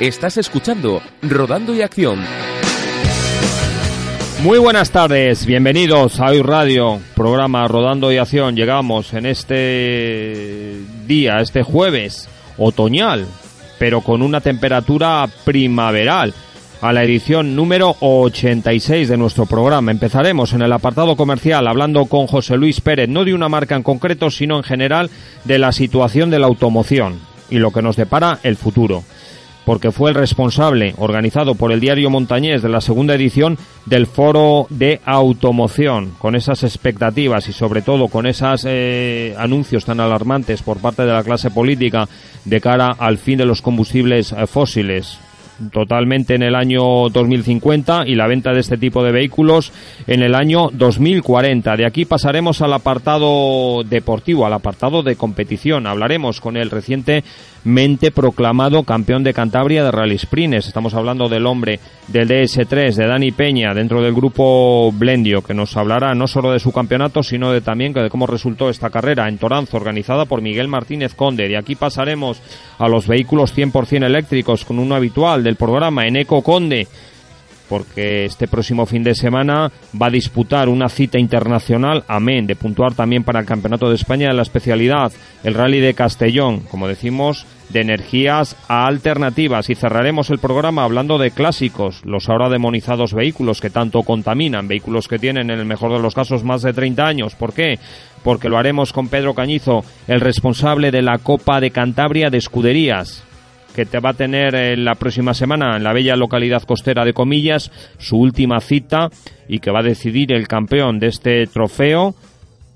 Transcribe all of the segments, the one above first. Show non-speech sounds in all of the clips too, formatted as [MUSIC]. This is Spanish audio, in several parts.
Estás escuchando Rodando y Acción. Muy buenas tardes, bienvenidos a Hoy Radio, programa Rodando y Acción. Llegamos en este día, este jueves otoñal, pero con una temperatura primaveral a la edición número 86 de nuestro programa. Empezaremos en el apartado comercial hablando con José Luis Pérez, no de una marca en concreto, sino en general de la situación de la automoción y lo que nos depara el futuro porque fue el responsable, organizado por el diario Montañés de la segunda edición del Foro de Automoción, con esas expectativas y sobre todo con esos eh, anuncios tan alarmantes por parte de la clase política de cara al fin de los combustibles eh, fósiles totalmente en el año 2050 y la venta de este tipo de vehículos en el año 2040. De aquí pasaremos al apartado deportivo, al apartado de competición. Hablaremos con el recientemente proclamado campeón de Cantabria de Rally Sprints. Estamos hablando del hombre del DS3, de Dani Peña, dentro del grupo Blendio, que nos hablará no solo de su campeonato, sino de también de cómo resultó esta carrera en Toranzo, organizada por Miguel Martínez Conde. De aquí pasaremos a los vehículos 100% eléctricos con uno habitual del programa, en Eco Conde, porque este próximo fin de semana va a disputar una cita internacional, amén, de puntuar también para el Campeonato de España de la especialidad, el Rally de Castellón, como decimos, de energías alternativas. Y cerraremos el programa hablando de clásicos, los ahora demonizados vehículos que tanto contaminan, vehículos que tienen en el mejor de los casos más de 30 años. ¿Por qué? Porque lo haremos con Pedro Cañizo, el responsable de la Copa de Cantabria de Escuderías que te va a tener en la próxima semana en la bella localidad costera de Comillas su última cita y que va a decidir el campeón de este trofeo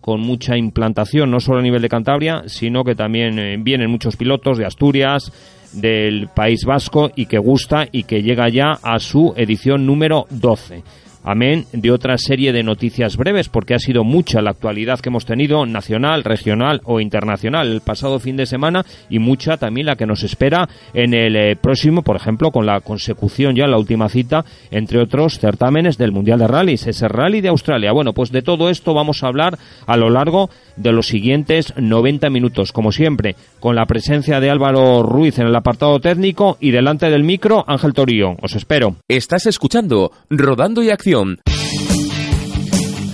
con mucha implantación, no solo a nivel de Cantabria, sino que también eh, vienen muchos pilotos de Asturias, del País Vasco y que gusta y que llega ya a su edición número 12 amén de otra serie de noticias breves, porque ha sido mucha la actualidad que hemos tenido, nacional, regional o internacional, el pasado fin de semana y mucha también la que nos espera en el eh, próximo, por ejemplo, con la consecución ya, la última cita, entre otros certámenes del Mundial de Rallys, ese Rally de Australia. Bueno, pues de todo esto vamos a hablar a lo largo de los siguientes 90 minutos, como siempre, con la presencia de Álvaro Ruiz en el apartado técnico y delante del micro Ángel Torío. Os espero. Estás escuchando Rodando y Acción.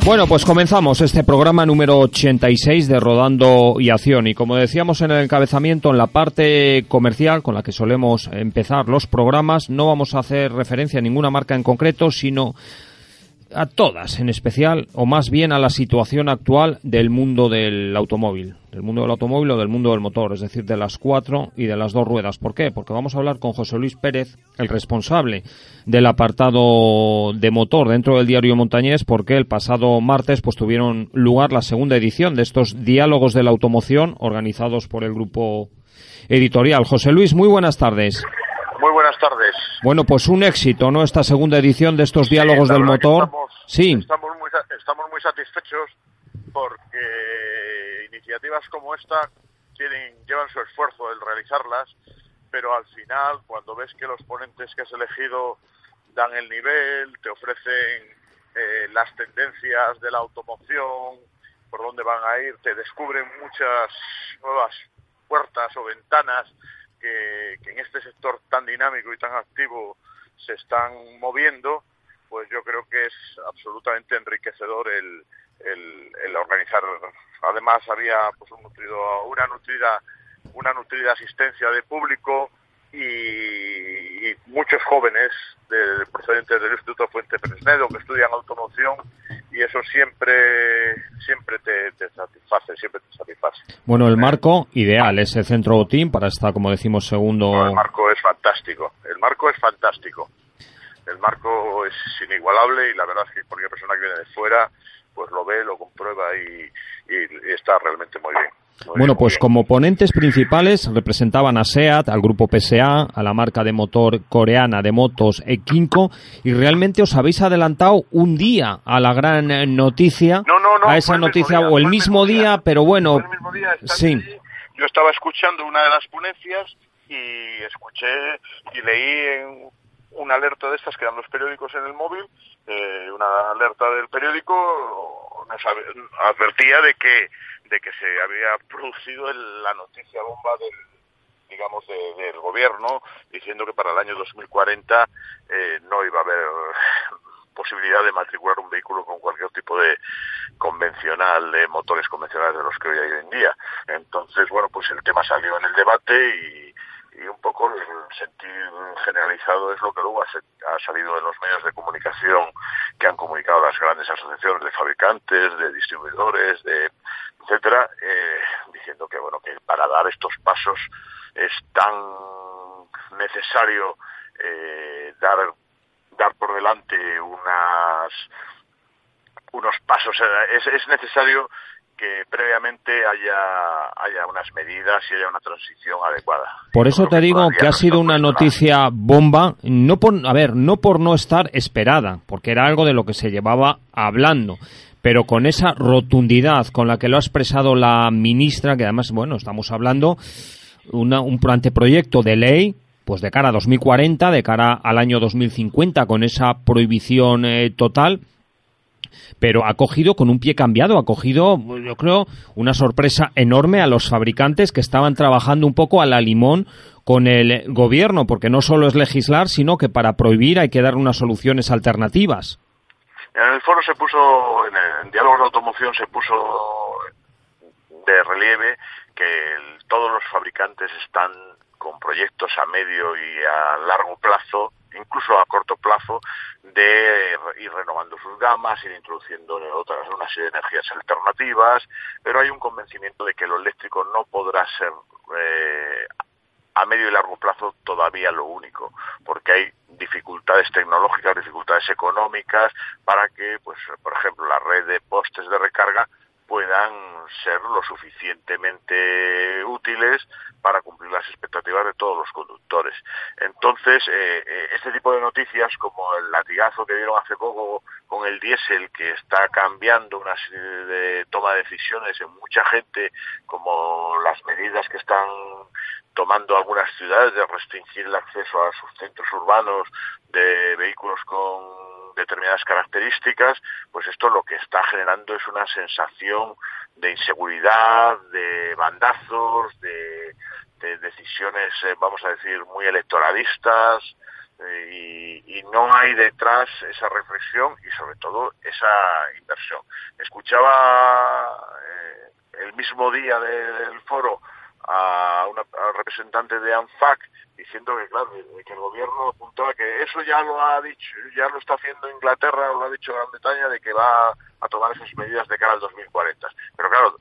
Bueno, pues comenzamos este programa número 86 de Rodando y Acción. Y como decíamos en el encabezamiento, en la parte comercial con la que solemos empezar los programas, no vamos a hacer referencia a ninguna marca en concreto, sino a todas en especial, o más bien a la situación actual del mundo del automóvil, del mundo del automóvil o del mundo del motor, es decir, de las cuatro y de las dos ruedas. ¿Por qué? Porque vamos a hablar con José Luis Pérez, el responsable del apartado de motor dentro del diario Montañés, porque el pasado martes pues tuvieron lugar la segunda edición de estos diálogos de la automoción organizados por el grupo editorial. José Luis, muy buenas tardes. Muy buenas tardes. Bueno, pues un éxito, ¿no? Esta segunda edición de estos diálogos del motor. Estamos, sí. Estamos muy, estamos muy satisfechos porque iniciativas como esta tienen, llevan su esfuerzo el realizarlas, pero al final, cuando ves que los ponentes que has elegido dan el nivel, te ofrecen eh, las tendencias de la automoción, por dónde van a ir, te descubren muchas nuevas puertas o ventanas que, en este sector tan dinámico y tan activo se están moviendo, pues yo creo que es absolutamente enriquecedor el, el, organizar. Además había pues un nutrido, una nutrida una nutrida asistencia de público y, muchos jóvenes de, procedentes del Instituto Fuente Fresnedo que estudian automoción y eso siempre siempre te, satisface, siempre te satisface. Bueno, el marco ideal es el centro botín para estar, como decimos, segundo. el marco es fantástico, el marco es fantástico. El marco es inigualable y la verdad es que cualquier persona que viene de fuera pues lo ve, lo comprueba y, y está realmente muy bien bueno, pues como ponentes principales representaban a SEAT, al grupo PSA, a la marca de motor coreana de motos Ekinko y realmente os habéis adelantado un día a la gran noticia, a esa noticia o el mismo día, pero bueno, sí. Yo estaba escuchando una de las ponencias y escuché y leí en una alerta de estas que dan los periódicos en el móvil, eh, una alerta del periódico nos advertía de que de que se había producido la noticia bomba del digamos del gobierno diciendo que para el año 2040 eh, no iba a haber posibilidad de matricular un vehículo con cualquier tipo de convencional de motores convencionales de los que hoy hay hoy en día. Entonces bueno pues el tema salió en el debate y y un poco el sentido generalizado es lo que luego ha, salido en los medios de comunicación que han comunicado las grandes asociaciones de fabricantes, de distribuidores, de etcétera, eh, diciendo que bueno que para dar estos pasos es tan necesario eh, dar dar por delante unas unos pasos es, es necesario que previamente haya, haya unas medidas y haya una transición adecuada. Por eso te digo que ha sido una noticia bomba, no por, a ver, no por no estar esperada, porque era algo de lo que se llevaba hablando, pero con esa rotundidad con la que lo ha expresado la ministra, que además, bueno, estamos hablando una, un anteproyecto de ley pues de cara a 2040, de cara al año 2050, con esa prohibición eh, total, pero ha cogido con un pie cambiado, ha cogido, yo creo, una sorpresa enorme a los fabricantes que estaban trabajando un poco a la limón con el gobierno, porque no solo es legislar, sino que para prohibir hay que dar unas soluciones alternativas. En el foro se puso, en el diálogo de automoción se puso de relieve que todos los fabricantes están con proyectos a medio y a largo plazo incluso a corto plazo, de ir renovando sus gamas, ir introduciendo otras, una energías alternativas, pero hay un convencimiento de que lo eléctrico no podrá ser eh, a medio y largo plazo todavía lo único, porque hay dificultades tecnológicas, dificultades económicas para que, pues, por ejemplo, la red de postes de recarga puedan ser lo suficientemente útiles para cumplir las expectativas de todos los conductores. Entonces, eh, eh, este tipo de noticias, como el latigazo que dieron hace poco con el diésel, que está cambiando una serie de toma de decisiones en mucha gente, como las medidas que están tomando algunas ciudades de restringir el acceso a sus centros urbanos de vehículos con determinadas características, pues esto lo que está generando es una sensación de inseguridad, de bandazos, de, decisiones, eh, vamos a decir, muy electoralistas, eh, y, no hay detrás esa reflexión y sobre todo esa inversión. Escuchaba eh, el mismo día del foro a una representante de ANFAC diciendo que claro que el gobierno apuntaba que eso ya lo ha dicho ya lo está haciendo Inglaterra lo ha dicho Gran Bretaña de que va a tomar esas medidas de cara al 2040 pero claro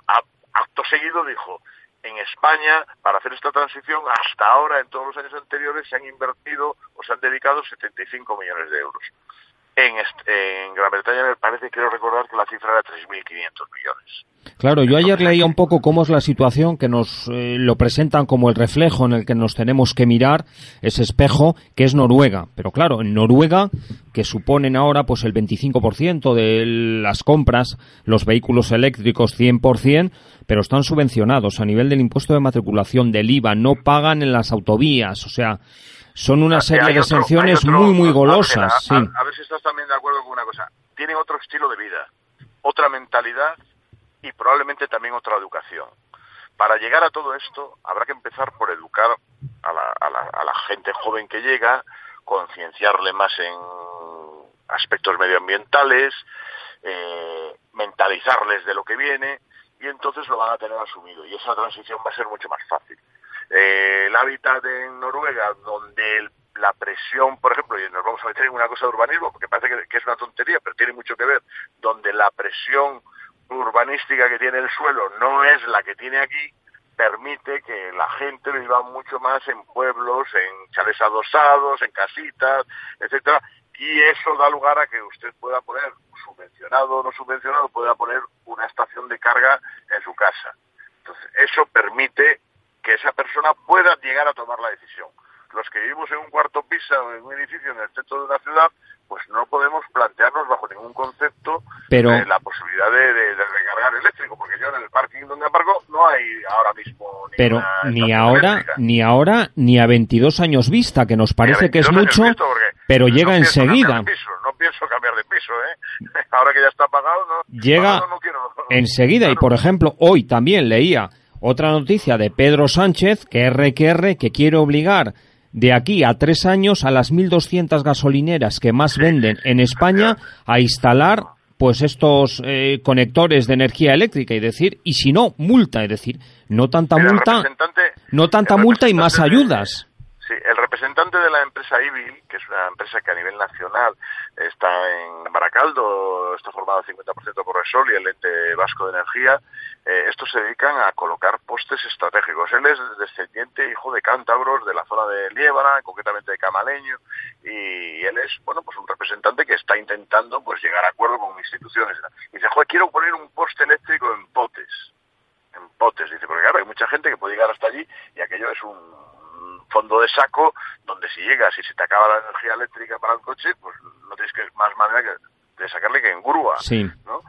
acto seguido dijo en España para hacer esta transición hasta ahora en todos los años anteriores se han invertido o se han dedicado 75 millones de euros en, en Gran Bretaña me parece quiero recordar que la cifra era 3.500 millones. Claro, yo ayer leía un poco cómo es la situación que nos eh, lo presentan como el reflejo en el que nos tenemos que mirar, ese espejo, que es Noruega. Pero claro, en Noruega, que suponen ahora pues el 25% de las compras, los vehículos eléctricos 100%, pero están subvencionados. A nivel del impuesto de matriculación, del IVA, no pagan en las autovías, o sea, son una serie de sanciones muy, muy golosas. a ver si estás también de acuerdo con una cosa. Tienen otro estilo de vida, otra mentalidad y probablemente también otra educación. Para llegar a todo esto habrá que empezar por educar a la, a la, gente joven que llega, concienciarle más en aspectos medioambientales, eh, mentalizarles de lo que viene y entonces lo van a tener asumido y esa transición va a ser mucho más fácil. Eh, el hábitat en Noruega, donde la presión, por ejemplo, y nos vamos a meter en una cosa de urbanismo, porque parece que, es una tontería, pero tiene mucho que ver, donde la presión urbanística que tiene el suelo no es la que tiene aquí, permite que la gente viva mucho más en pueblos, en chales adosados, en casitas, etcétera, Y eso da lugar a que usted pueda poner, subvencionado o no subvencionado, pueda poner una estación de carga en su casa. Entonces, eso permite que esa persona pueda llegar a tomar la decisión. Los que vivimos en un cuarto piso o en un edificio en el centro de una ciudad, pues no podemos plantearnos bajo ningún concepto Pero- eh, la posibilidad de, de- de recargar eléctrico, porque yo en el parking donde aparco no hay ahora mismo Pero ni ahora, eléctrica. ni ahora, ni a 22 años vista, que nos parece que es 22 años mucho, pero llega enseguida. piso, no pienso cambiar de piso, ¿eh? [LAUGHS] Ahora que ya está pagado, no. Llega pagado no quiero. enseguida. Y por ejemplo, hoy también leía otra noticia de Pedro Sánchez, que RQR, que quiere obligar de aquí a tres años a las 1.200 gasolineras que más venden en España a instalar pues estos eh, conectores de energía eléctrica y decir, y si no, multa, es decir, no tanta el multa, no tanta multa y más ayudas. Sí, el representante de la empresa IBIL, que es una empresa que a nivel nacional está en Baracaldo, está formado al 50% por Resol y el ente vasco de energía, eh, estos se dedican a colocar postes estratégicos. Él es descendiente, hijo de cántabros de la zona de Liébana, concretamente de Camaleño, y él es, bueno, pues un representante que está intentando pues llegar a acuerdo con instituciones. Y dice, joder, quiero poner un poste eléctrico en Potes en potes, dice, porque claro, hay mucha gente que puede llegar hasta allí y aquello es un fondo de saco donde si llegas y se te acaba la energía eléctrica para el coche, pues no tienes que más manera que de sacarle que en grúa, Sí. ¿no?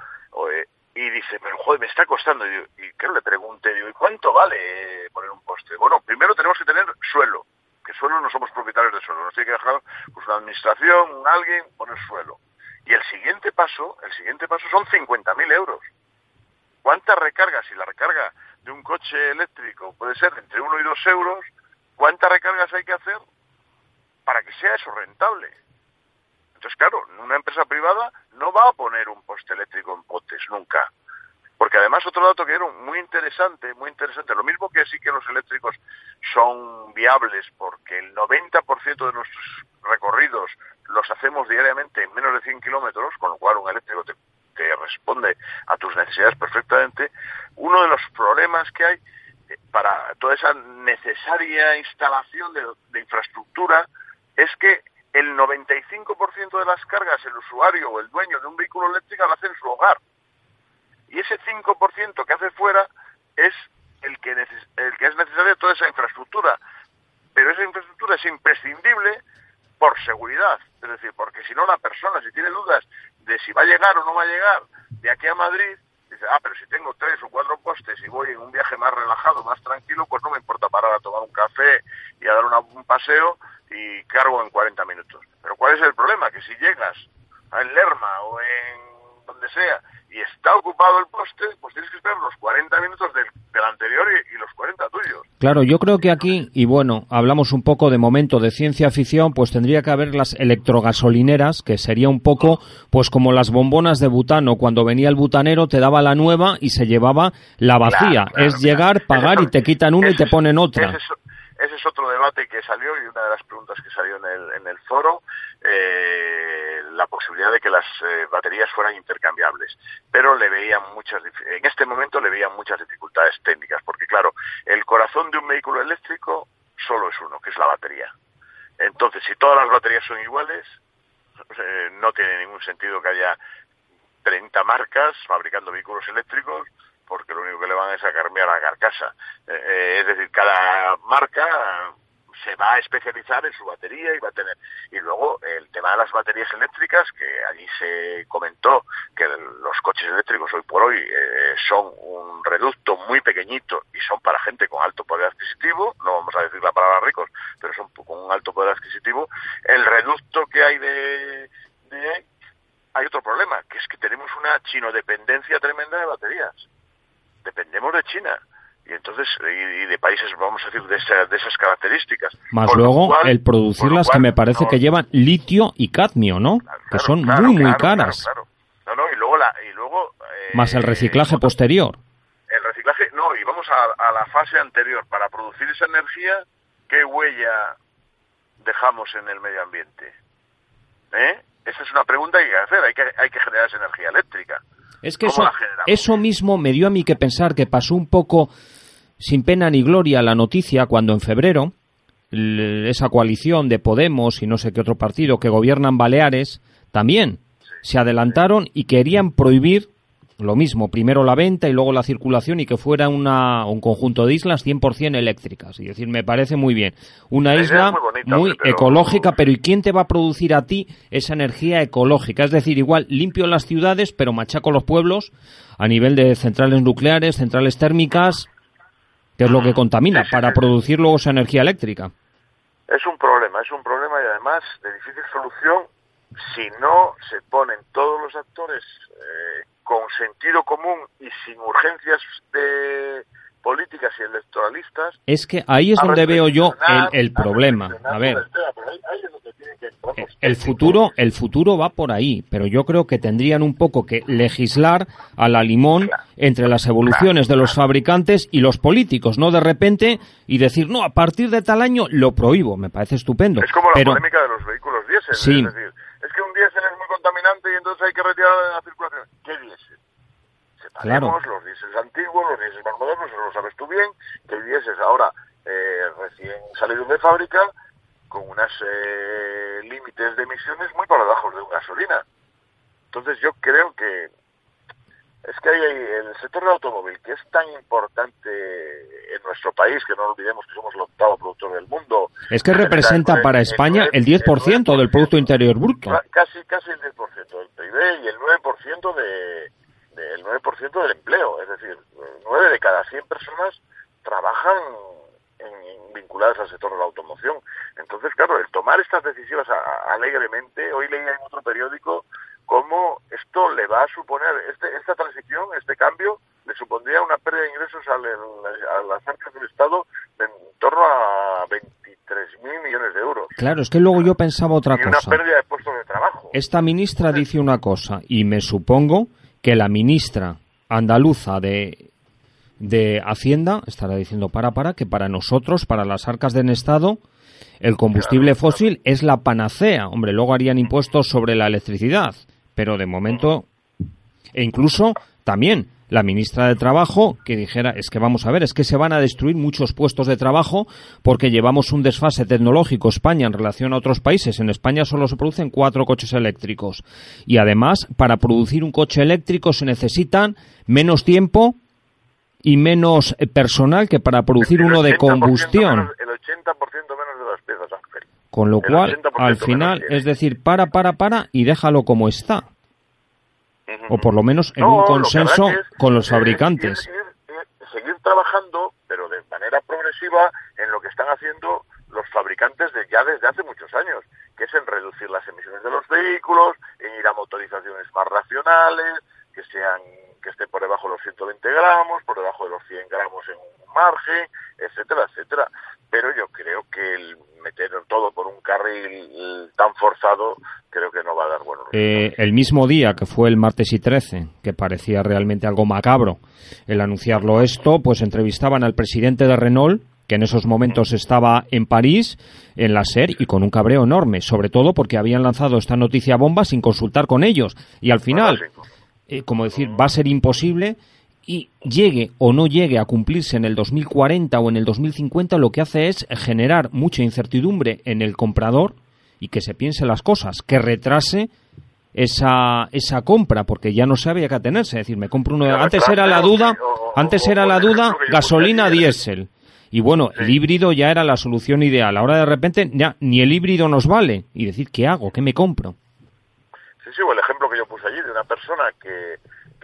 Y dice, pero joder, me está costando. Y, digo, y claro, le pregunté, digo, ¿y cuánto vale eh, poner un poste? Bueno, primero tenemos que tener suelo, que suelo no somos propietarios de suelo, nos tiene que dejar pues, una administración, alguien, poner suelo. Y el siguiente paso, el siguiente paso son 50.000 euros. ¿Cuántas recargas? Si la recarga de un coche eléctrico puede ser entre 1 y 2 euros, ¿cuántas recargas hay que hacer para que sea eso rentable? Entonces, claro, una empresa privada no va a poner un poste eléctrico en potes nunca. Porque además otro dato que era muy interesante, muy interesante, lo mismo que sí que los eléctricos son viables porque el 90% de nuestros recorridos los hacemos diariamente en menos de 100 kilómetros, con lo cual un eléctrico te, responde a tus necesidades perfectamente, uno de los problemas que hay eh, para toda esa necesaria instalación de infraestructura es que el 95% de las cargas el usuario o el dueño de un vehículo eléctrico lo hace en su hogar. Y ese 5% que hace fuera es el que, el que es necesario toda esa infraestructura. Pero esa infraestructura es imprescindible por seguridad. Es decir, porque si no la persona, si tiene dudas de si va a llegar o no va a llegar de aquí a Madrid, dice, ah, pero si tengo tres o cuatro postes y voy en un viaje más relajado, más tranquilo, pues no me importa parar a tomar un café y a dar un paseo y cargo en 40 minutos. Pero ¿cuál es el problema? Que si llegas en Lerma o en donde sea y está ocupado el poste, pues tienes que esperar los 40 minutos del, del anterior y, y los 40 tuyos. Claro, yo creo que aquí, y bueno, hablamos un poco de momento de ciencia ficción, pues tendría que haber las electrogasolineras, que sería un poco, pues como las bombonas de butano, cuando venía el butanero te daba la nueva y se llevaba la vacía. Claro, claro, es llegar, pagar y te quitan una y te ponen otra. Ese es, ese es otro debate que salió y una de las preguntas que salió en el, en el foro, eh, la posibilidad de que las eh, baterías fueran intercambiables. Pero le veían muchas, en este momento le veían muchas dificultades técnicas, porque claro, el corazón de un vehículo eléctrico solo es uno, que es la batería. Entonces, si todas las baterías son iguales, eh, no tiene ningún sentido que haya 30 marcas fabricando vehículos eléctricos porque lo único que le van es a cambiar la carcasa. Es decir, cada marca se va a especializar en su batería y va a tener. Y luego el tema de las baterías eléctricas, que allí se comentó que los coches eléctricos hoy por hoy eh, son un reducto muy pequeñito y son para gente con alto poder adquisitivo, no vamos a decir la palabra ricos, pero son con un alto poder adquisitivo. El reducto que hay de, de hay otro problema, que es que tenemos una chinodependencia tremenda de baterías. Dependemos de China. Y entonces, y, de países, vamos a decir, de, esa- de esas características. Más Con luego cual- el producirlas que cual, me parece no, que llevan litio y cadmio, ¿no? claro, que son claro, muy, muy caras. No, no, y luego, la, y luego eh, Más el reciclaje posterior. El reciclaje, no, y vamos a, a la fase anterior. Para producir esa energía, ¿qué huella dejamos en el medio ambiente? ¿Eh? Esa es una pregunta que hay que hacer. Hay que, hay que generar esa energía eléctrica. Es que ¿Cómo eso, eso mismo me dio a mí que pensar que pasó un poco sin pena ni gloria la noticia cuando en febrero esa coalición de Podemos y no sé qué otro partido que gobiernan Baleares, también se adelantaron y querían prohibir lo mismo, primero la venta y luego la circulación y que fuera una, un conjunto de islas 100% eléctricas. Y decir, me parece muy bien. Una isla muy, ecológica, pero ¿y quién te va a producir a ti esa energía ecológica? Es decir, igual limpio las ciudades, pero machaco los pueblos a nivel de centrales nucleares, centrales térmicas, que es lo que contamina, para producir luego esa energía eléctrica. Es un problema, es un problema y además de difícil solución si no se ponen todos los actores eh, con sentido común y sin urgencias de políticas y electoralistas. Es que ahí es donde veo yo el, problema. A ver, el futuro, el futuro va por ahí, pero yo creo que tendrían un poco que legislar a la limón entre las evoluciones de los fabricantes y los políticos, no de repente y decir no a partir de tal año lo prohíbo. Me parece estupendo. Es como la polémica de los vehículos diésel. Sí. Es decir, es que un diésel es muy contaminante y entonces hay que retirarlo de la circulación. ¿Qué diésel? Separemos los diésel antiguos, los diésel más modernos, eso lo sabes tú bien, que el diésel ahora eh, recién salido de fábrica con unos eh, límites de emisiones muy por debajo de una gasolina. Entonces yo creo que es que hay, el sector del automóvil, que es tan importante en nuestro país, que no olvidemos que somos el octavo productor del mundo. Es que representa para España el 10% del Producto Interior Bruto. Casi, casi el 10% del PIB y el 9% de, del 9% del empleo. Es decir, 9 de cada 100 personas trabajan vinculadas al sector de la automoción. Entonces, claro, el tomar estas decisiones alegremente, hoy leía en otro periódico cómo esto le va a suponer, este, esta transición, este cambio, le supondría una pérdida de ingresos al, a las arcas del Estado de en torno a 23 mil millones de euros. Claro, es que luego yo pensaba otra y cosa. una pérdida de puestos de trabajo. Esta ministra dice una cosa, y me supongo que la ministra andaluza de de Hacienda estará diciendo para para que para nosotros, para las arcas del Estado, el combustible fósil es la panacea. Hombre, luego harían impuestos sobre la electricidad, pero de momento e incluso también la ministra de Trabajo que dijera es que vamos a ver, es que se van a destruir muchos puestos de trabajo porque llevamos un desfase tecnológico España en relación a otros países. En España solo se producen cuatro coches eléctricos y además para producir un coche eléctrico se necesitan menos tiempo y menos eh, personal que para producir uno de combustión. el 80% menos de las piezas, Ángel. Con lo cual, al final, es decir, para, para, para y déjalo como está. O por lo menos en un consenso con los fabricantes. seguir trabajando, pero de manera progresiva, en lo que están haciendo los fabricantes de, ya desde hace muchos años, que es en reducir las emisiones de los vehículos, en ir a motorizaciones más racionales, que sean que esté por debajo de los 120 gramos, por debajo de los 100 gramos en un margen, etcétera, etcétera. Pero yo creo que el meter todo por un carril tan forzado creo que no va a dar buenos eh, el mismo día que fue el martes y 13, que parecía realmente algo macabro el anunciarlo esto, pues entrevistaban al presidente de Renault, que en esos momentos estaba en París, en la SER, y con un cabreo enorme, sobre todo porque habían lanzado esta noticia bomba sin consultar con ellos. Y al final, eh, como decir, va a ser imposible y llegue o no llegue a cumplirse en el 2040 o en el 2050, lo que hace es generar mucha incertidumbre en el comprador y que se piense las cosas, que retrase esa, esa compra, porque ya no sabe a qué atenerse. Es decir, me compro uno. Antes era la duda, antes era la duda gasolina diésel. Y bueno, el híbrido ya era la solución ideal. Ahora de repente ya ni el híbrido nos vale. Y decir, ¿qué hago? ¿Qué me compro? Sí, sí, o el ejemplo que yo puse allí de una persona que,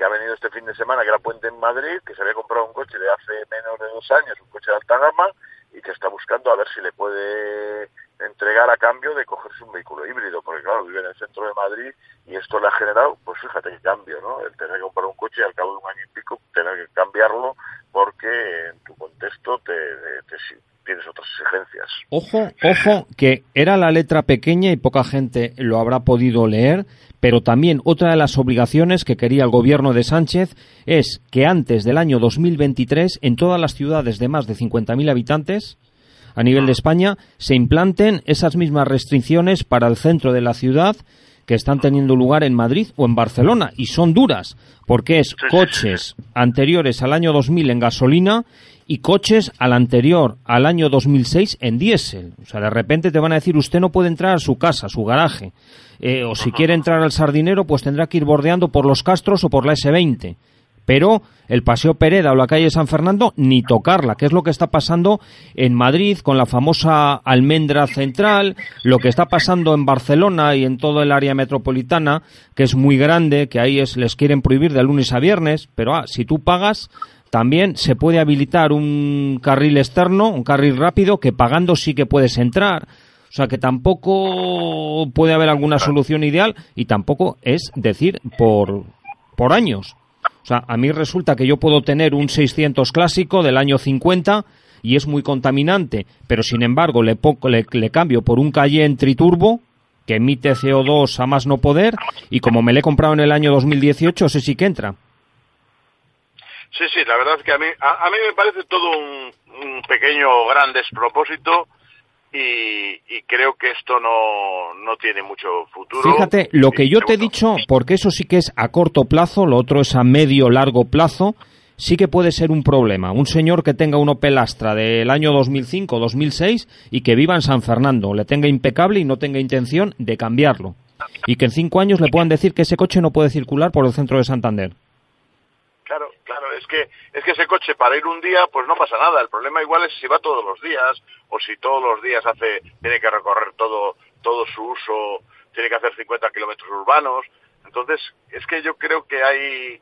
ha venido este fin de semana, que era Puente en Madrid, que se había comprado un coche de hace menos de dos años, un coche de alta gama, y que está buscando a ver si le puede entregar a cambio de cogerse un vehículo híbrido, porque claro, vive en el centro de Madrid y esto le ha generado, pues fíjate qué cambio, ¿no? El tener que comprar un coche y al cabo de un año y pico tener que cambiarlo porque en tu contexto te, te, tienes otras exigencias. Ojo, ojo, que era la letra pequeña y poca gente lo habrá podido leer, pero también otra de las obligaciones que quería el gobierno de Sánchez es que antes del año 2023 en todas las ciudades de más de 50.000 habitantes a nivel de España se implanten esas mismas restricciones para el centro de la ciudad que están teniendo lugar en Madrid o en Barcelona y son duras porque es coches anteriores al año 2000 en gasolina y coches al anterior, al año 2006, en diésel. O sea, de repente te van a decir, usted no puede entrar a su casa, a su garaje. Eh, o si quiere entrar al sardinero, pues tendrá que ir bordeando por los Castros o por la S20 pero el Paseo Pereda o la calle San Fernando ni tocarla, que es lo que está pasando en Madrid con la famosa almendra central, lo que está pasando en Barcelona y en todo el área metropolitana, que es muy grande, que ahí es, les quieren prohibir de lunes a viernes, pero ah, si tú pagas, también se puede habilitar un carril externo, un carril rápido, que pagando sí que puedes entrar. O sea que tampoco puede haber alguna solución ideal y tampoco es decir por, por años. O sea, a mí resulta que yo puedo tener un 600 clásico del año 50 y es muy contaminante, pero sin embargo le, le, cambio por un Cayenne triturbo que emite CO2 a más no poder y como me le he comprado en el año 2018, ese sí que entra. Sí, sí, la verdad es que a mí, a, mí me parece todo un, un pequeño gran despropósito y, creo que esto no, no, tiene mucho futuro. Fíjate, lo que yo te he dicho, porque eso sí que es a corto plazo, lo otro es a medio largo plazo, sí que puede ser un problema. Un señor que tenga un Opel Astra del año 2005 2006 y que viva en San Fernando, le tenga impecable y no tenga intención de cambiarlo. Y que en cinco años le puedan decir que ese coche no puede circular por el centro de Santander. Es que, es que ese coche para ir un día, pues no pasa nada. El problema igual es si va todos los días o si todos los días hace, tiene que recorrer todo, todo su uso, tiene que hacer 50 kilómetros urbanos. Entonces, es que yo creo que hay,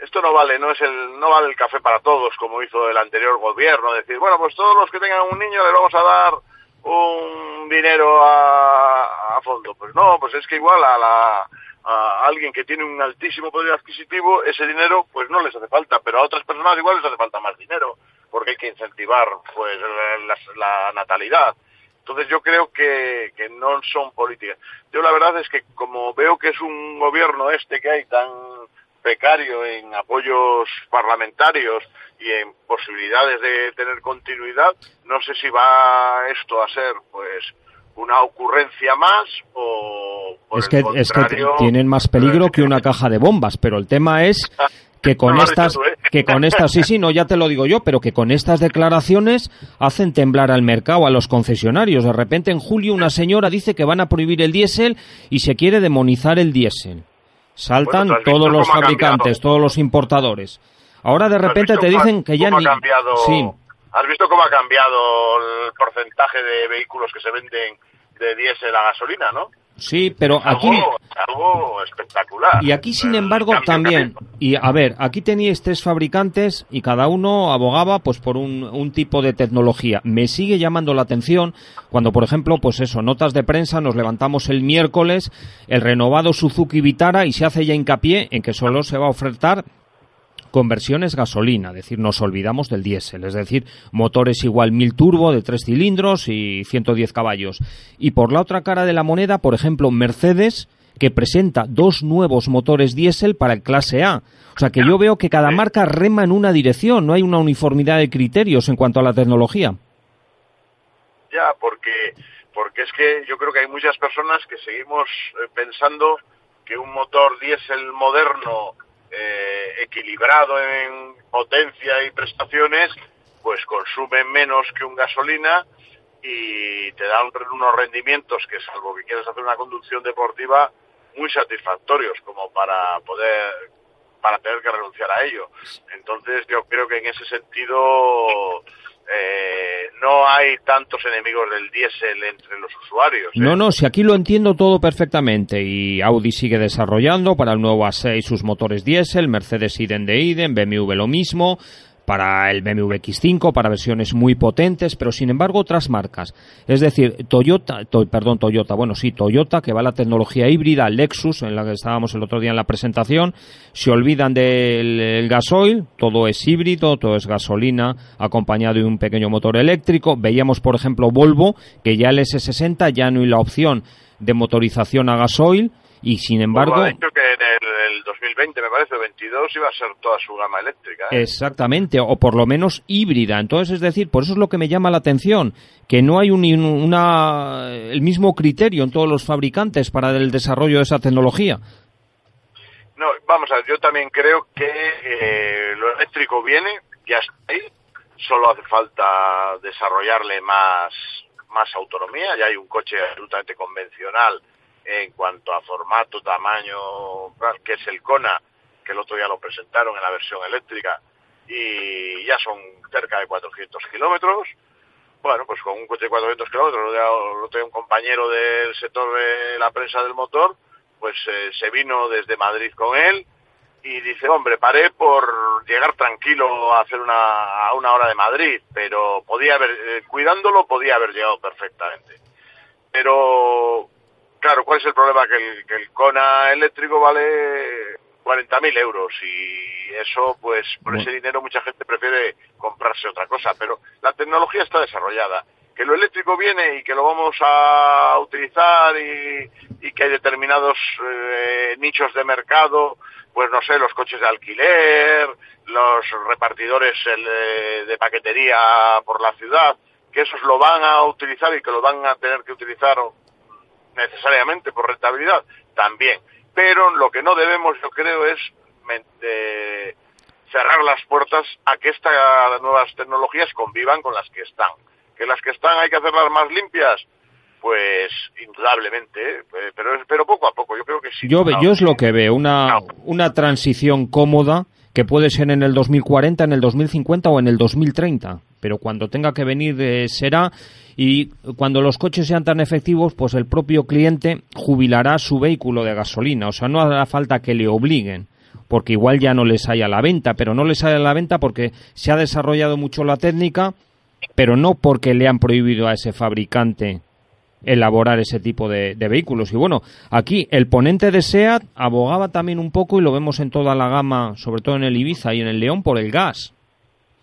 esto no vale, no es el, no vale el café para todos como hizo el anterior gobierno, decir, bueno, pues todos los que tengan un niño les vamos a dar un dinero a, a fondo. Pues no, pues es que igual a la, a alguien que tiene un altísimo poder adquisitivo, ese dinero pues no les hace falta, pero a otras personas igual les hace falta más dinero, porque hay que incentivar pues la, natalidad. Entonces yo creo que, que no son políticas. Yo la verdad es que como veo que es un gobierno este que hay tan precario en apoyos parlamentarios y en posibilidades de tener continuidad, no sé si va esto a ser pues una ocurrencia más o es que es que tienen más peligro que una caja de bombas pero el tema es [LAUGHS] que con estas ¿eh? que con estas sí sí no ya te lo digo yo pero que con estas declaraciones hacen temblar al mercado a los concesionarios. De repente en julio una señora dice que van a prohibir el diésel y se quiere demonizar el diésel. Saltan todos los fabricantes todos los importadores. Ahora de repente te dicen que ya ni sí ¿Has visto cómo ha cambiado el porcentaje de vehículos que se venden de diésel a gasolina, no? Sí, pero aquí... Algo espectacular. Y aquí, sin embargo, también... Y a ver, aquí teníais tres fabricantes y cada uno abogaba pues por un, un, tipo de tecnología. Me sigue llamando la atención cuando, por ejemplo, pues eso, notas de prensa, nos levantamos el miércoles, el renovado Suzuki Vitara y se hace ya hincapié en que solo se va a ofertar conversiones gasolina, es decir, nos olvidamos del diésel, es decir, motores igual 1000 turbo de 3 cilindros y 110 caballos. Y por la otra cara de la moneda, por ejemplo, Mercedes, que presenta dos nuevos motores diésel para el clase A. O sea que yo veo que cada marca rema en una dirección, no hay una uniformidad de criterios en cuanto a la tecnología. Ya, porque, porque es que yo creo que hay muchas personas que seguimos eh, pensando que un motor diésel moderno eh, equilibrado en potencia y prestaciones, pues consume menos que un gasolina y te da unos rendimientos que salvo que quieras hacer una conducción deportiva muy satisfactorios como para poder para tener que renunciar a ello. Entonces yo creo que en ese sentido eh, no hay tantos enemigos del diésel entre los usuarios. No, ¿eh? no, si aquí lo entiendo todo perfectamente y Audi sigue desarrollando para el nuevo A6 sus motores diésel, Mercedes idem de idem, BMW lo mismo, para el BMW X5, para versiones muy potentes, pero sin embargo otras marcas. Es decir, Toyota, perdón, Toyota, bueno, sí, Toyota, que va a la tecnología híbrida, Lexus, en la que estábamos el otro día en la presentación, se olvidan del gasoil, todo es híbrido, todo es gasolina, acompañado de un pequeño motor eléctrico. Veíamos, por ejemplo, Volvo, que ya el S60 ya no hay la opción de motorización a gasoil, y sin embargo... dicho que en el, 2020, me parece, 22 iba a ser toda su gama eléctrica. ¿eh? Exactamente, o por lo menos híbrida. Entonces, es decir, por eso es lo que me llama la atención, que no hay un, una, el mismo criterio en todos los fabricantes para el desarrollo de esa tecnología. No, vamos a ver, yo también creo que eh, lo eléctrico viene, ya está ahí, solo hace falta desarrollarle más, más autonomía. Ya hay un coche absolutamente convencional en cuanto a formato, tamaño, que es el Kona, que el otro día lo presentaron en la versión eléctrica, y ya son cerca de 400 kilómetros. Bueno, pues con un coche de 400 kilómetros, lo tengo un compañero del sector de la prensa del motor, pues eh, se vino desde Madrid con él y dice, hombre, paré por llegar tranquilo a hacer una, a una hora de Madrid, pero podía haber, eh, cuidándolo podía haber llegado perfectamente. Pero, claro, ¿cuál es el problema? Que el, que el Kona eléctrico vale 40.000 euros y eso, pues, por ese dinero mucha gente prefiere comprarse otra cosa, pero la tecnología está desarrollada. Que lo eléctrico viene y que lo vamos a utilizar y, y que hay determinados eh, nichos de mercado, pues no sé, los coches de alquiler, los repartidores eh, de paquetería por la ciudad, que esos lo van a utilizar y que lo van a tener que utilizar necesariamente por rentabilidad, también pero lo que no debemos, yo creo, es cerrar las puertas a que estas nuevas tecnologías convivan con las que están. Que las que están hay que hacerlas más limpias, pues indudablemente, ¿eh? pero, pero poco a poco, yo creo que sí. Yo, yo es lo que veo, una, una transición cómoda que puede ser en el 2040, en el 2050 o en el 2030, pero cuando tenga que venir eh, será y cuando los coches sean tan efectivos, pues el propio cliente jubilará su vehículo de gasolina, o sea, no hará falta que le obliguen porque igual ya no les hay a la venta, pero no les hay a la venta porque se ha desarrollado mucho la técnica, pero no porque le han prohibido a ese fabricante elaborar ese tipo de, vehículos. Y bueno, aquí el ponente de SEAT abogaba también un poco, y lo vemos en toda la gama, sobre todo en el Ibiza y en el León, por el gas.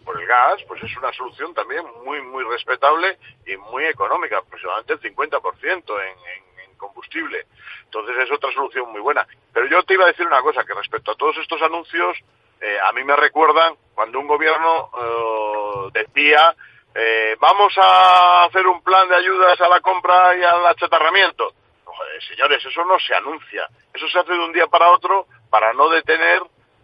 Por el gas, pues es una solución también muy, muy respetable y muy económica, aproximadamente el 50% en, en, en combustible. Entonces es otra solución muy buena. Pero yo te iba a decir una cosa, que respecto a todos estos anuncios, eh, a mí me recuerdan cuando un gobierno eh, decía eh, vamos a hacer un plan de ayudas a la compra y al achatarramiento. señores, eso no se anuncia. Eso se hace de un día para otro para no detener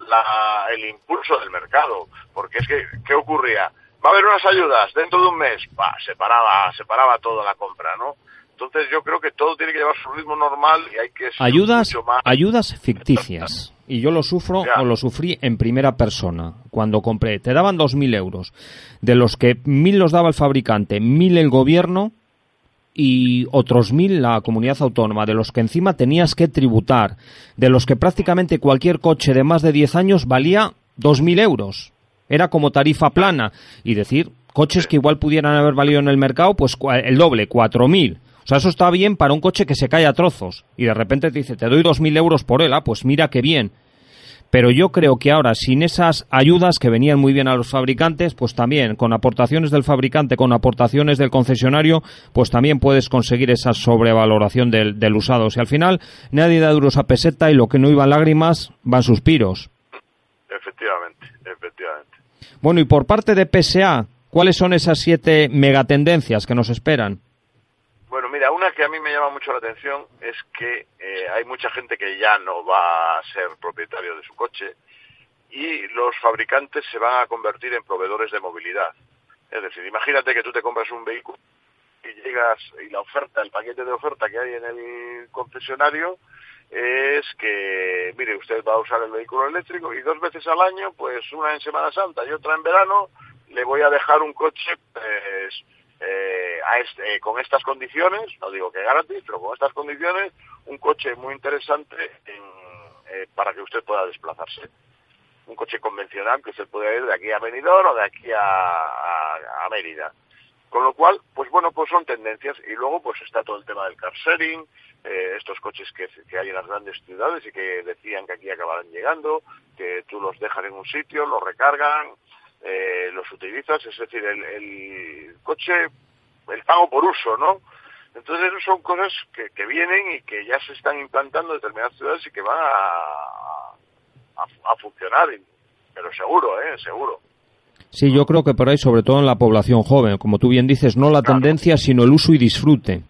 la, el impulso del mercado. Porque es que, ¿qué ocurría? Va a haber unas ayudas dentro de un mes. Bah, se paraba, se paraba toda la compra, ¿no? Entonces yo creo que todo tiene que llevar su ritmo normal y hay que ayudas, ayudas ficticias. Y yo lo sufro o lo sufrí en primera persona cuando compré. Te daban 2.000 euros, de los que 1.000 los daba el fabricante, 1.000 el gobierno y otros 1.000 la comunidad autónoma, de los que encima tenías que tributar, de los que prácticamente cualquier coche de más de 10 años valía 2.000 euros. Era como tarifa plana. Y decir, coches que igual pudieran haber valido en el mercado, pues el doble, 4.000 o sea, eso está bien para un coche que se cae a trozos y de repente te dice, te doy dos mil euros por él, ah, pues mira qué bien. Pero yo creo que ahora, sin esas ayudas que venían muy bien a los fabricantes, pues también con aportaciones del fabricante, con aportaciones del concesionario, pues también puedes conseguir esa sobrevaloración del, del usado. Si al final nadie da duros a peseta y lo que no iban lágrimas van suspiros. Efectivamente, efectivamente. Bueno, y por parte de PSA, ¿cuáles son esas siete megatendencias que nos esperan? Mira, una que a mí me llama mucho la atención es que eh, hay mucha gente que ya no va a ser propietario de su coche y los fabricantes se van a convertir en proveedores de movilidad. Es decir, imagínate que tú te compras un vehículo y llegas y la oferta, el paquete de oferta que hay en el concesionario es que, mire, usted va a usar el vehículo eléctrico y dos veces al año, pues una en Semana Santa y otra en verano, le voy a dejar un coche pues, eh, a este, con estas condiciones, no digo que gratis, pero con estas condiciones, un coche muy interesante eh, para que usted pueda desplazarse. Un coche convencional que usted pueda ir de aquí a Benidorm o de aquí a, Mérida. Con lo cual, pues bueno, pues son tendencias. Y luego pues está todo el tema del car sharing, eh, estos coches que, hay en las grandes ciudades y que decían que aquí acabarán llegando, que tú los dejas en un sitio, los recargan, eh, los utilizas, es decir, el, coche, el pago por uso, ¿no? Entonces, son cosas que, que, vienen y que ya se están implantando en determinadas ciudades y que van a, a, funcionar, pero seguro, ¿eh? Seguro. Sí, yo creo que por ahí, sobre todo en la población joven, como tú bien dices, no la tendencia, sino el uso y disfrute.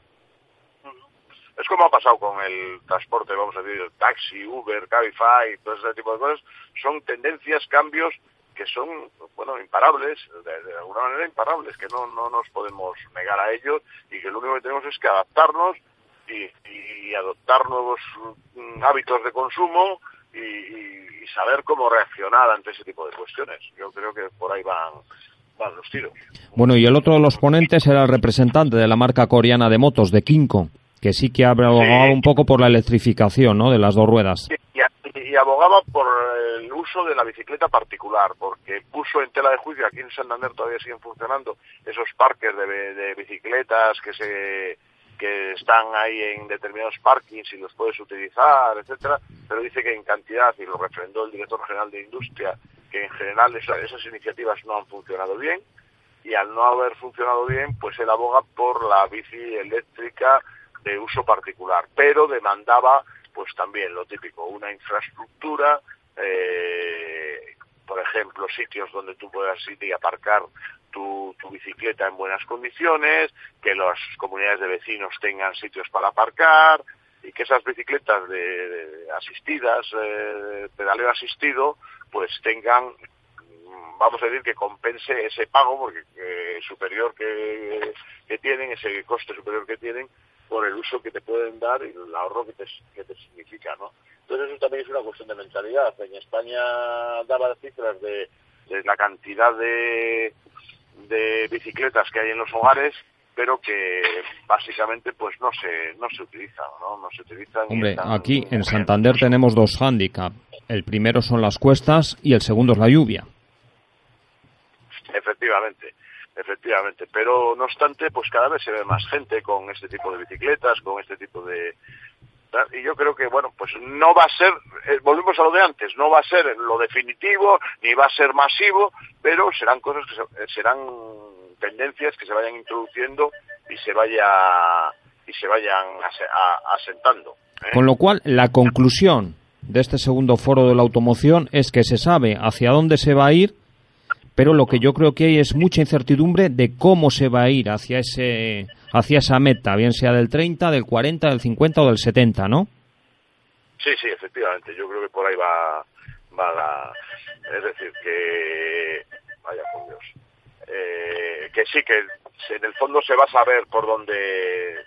Es como ha pasado con el transporte, vamos a decir, taxi, Uber, Cabify, todo ese tipo de cosas. Son tendencias, cambios que son, bueno, imparables, de, alguna manera imparables, que no, no nos podemos negar a ellos y que lo único que tenemos es que adaptarnos y, y adoptar nuevos mm, hábitos de consumo y, y, saber cómo reaccionar ante ese tipo de cuestiones. Yo creo que por ahí van, van los tiros. Bueno, y el otro de los ponentes era el representante de la marca coreana de motos, de Kinko, que sí que abogaba un poco por la electrificación ¿no? de las dos ruedas. Y, abogaba por el uso de la bicicleta particular, porque puso en tela de juicio, aquí en Santander todavía siguen funcionando esos parques de, de bicicletas que se que están ahí en determinados parkings y los puedes utilizar, etcétera, pero dice que en cantidad, y lo refrendó el director general de Industria, que en general esas iniciativas no han funcionado bien, y al no haber funcionado bien, pues él aboga por la bici eléctrica de uso particular, pero demandaba pues también lo típico, una infraestructura, eh, por ejemplo, sitios donde tú puedas ir y aparcar tu, tu, bicicleta en buenas condiciones, que las comunidades de vecinos tengan sitios para aparcar y que esas bicicletas de, de asistidas, eh, pedaleo asistido, pues tengan, vamos a decir, que compense ese pago porque eh, superior que, que tienen, ese coste superior que tienen por el uso que te pueden dar y el ahorro que te, que te significa, ¿no? Entonces eso también es una cuestión de mentalidad. En España daba cifras de, de la cantidad de de bicicletas que hay en los hogares pero que básicamente pues no se no se utilizan no, no se utilizan Hombre, aquí en Santander tenemos dos hándicaps el primero son las cuestas y el segundo es la lluvia. Efectivamente efectivamente pero no obstante pues cada vez se ve más gente con este tipo de bicicletas con este tipo de y yo creo que bueno pues no va a ser eh, volvemos a lo de antes no va a ser lo definitivo ni va a ser masivo pero serán cosas que se, eh, serán tendencias que se vayan introduciendo y se vaya y se vayan asentando ¿eh? con lo cual la conclusión de este segundo foro de la automoción es que se sabe hacia dónde se va a ir pero lo que yo creo que hay es mucha incertidumbre de cómo se va a ir hacia ese hacia esa meta, bien sea del 30, del 40, del 50 o del 70, ¿no? Sí, sí, efectivamente. Yo creo que por ahí va, va la... Es decir, que... Vaya, por Dios. Eh, que sí, que en el fondo se va a saber por dónde...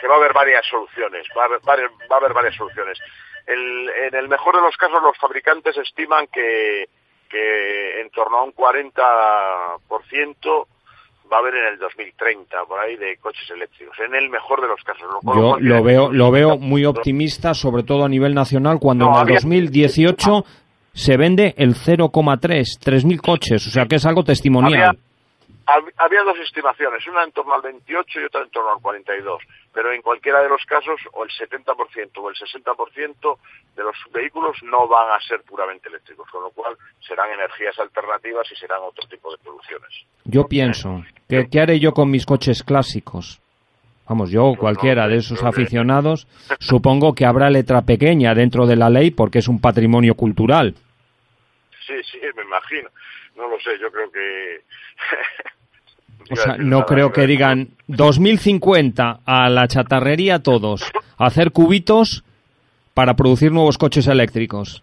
Que va a haber varias soluciones, va a haber, va a haber varias soluciones. El, en el mejor de los casos, los fabricantes estiman que, que en torno a un 40% va a haber en el 2030 por ahí de coches eléctricos en el mejor de los casos yo lo veo lo veo muy optimista sobre todo a nivel nacional cuando no, en el había... 2018 se vende el 0,3 3.000 coches o sea que es algo testimonial. Había había dos estimaciones, una en torno al 28 y otra en torno al 42, pero en cualquiera de los casos o el 70% o el 60% de los vehículos no van a ser puramente eléctricos, con lo cual serán energías alternativas y serán otro tipo de producciones. Yo pienso, ¿qué, qué haré yo con mis coches clásicos? Vamos, yo, pues cualquiera de esos aficionados, [LAUGHS] supongo que habrá letra pequeña dentro de la ley porque es un patrimonio cultural. Sí, sí, me imagino. No lo sé, yo creo que [LAUGHS] O sea, no creo que digan 2050 a la chatarrería todos, a hacer cubitos para producir nuevos coches eléctricos.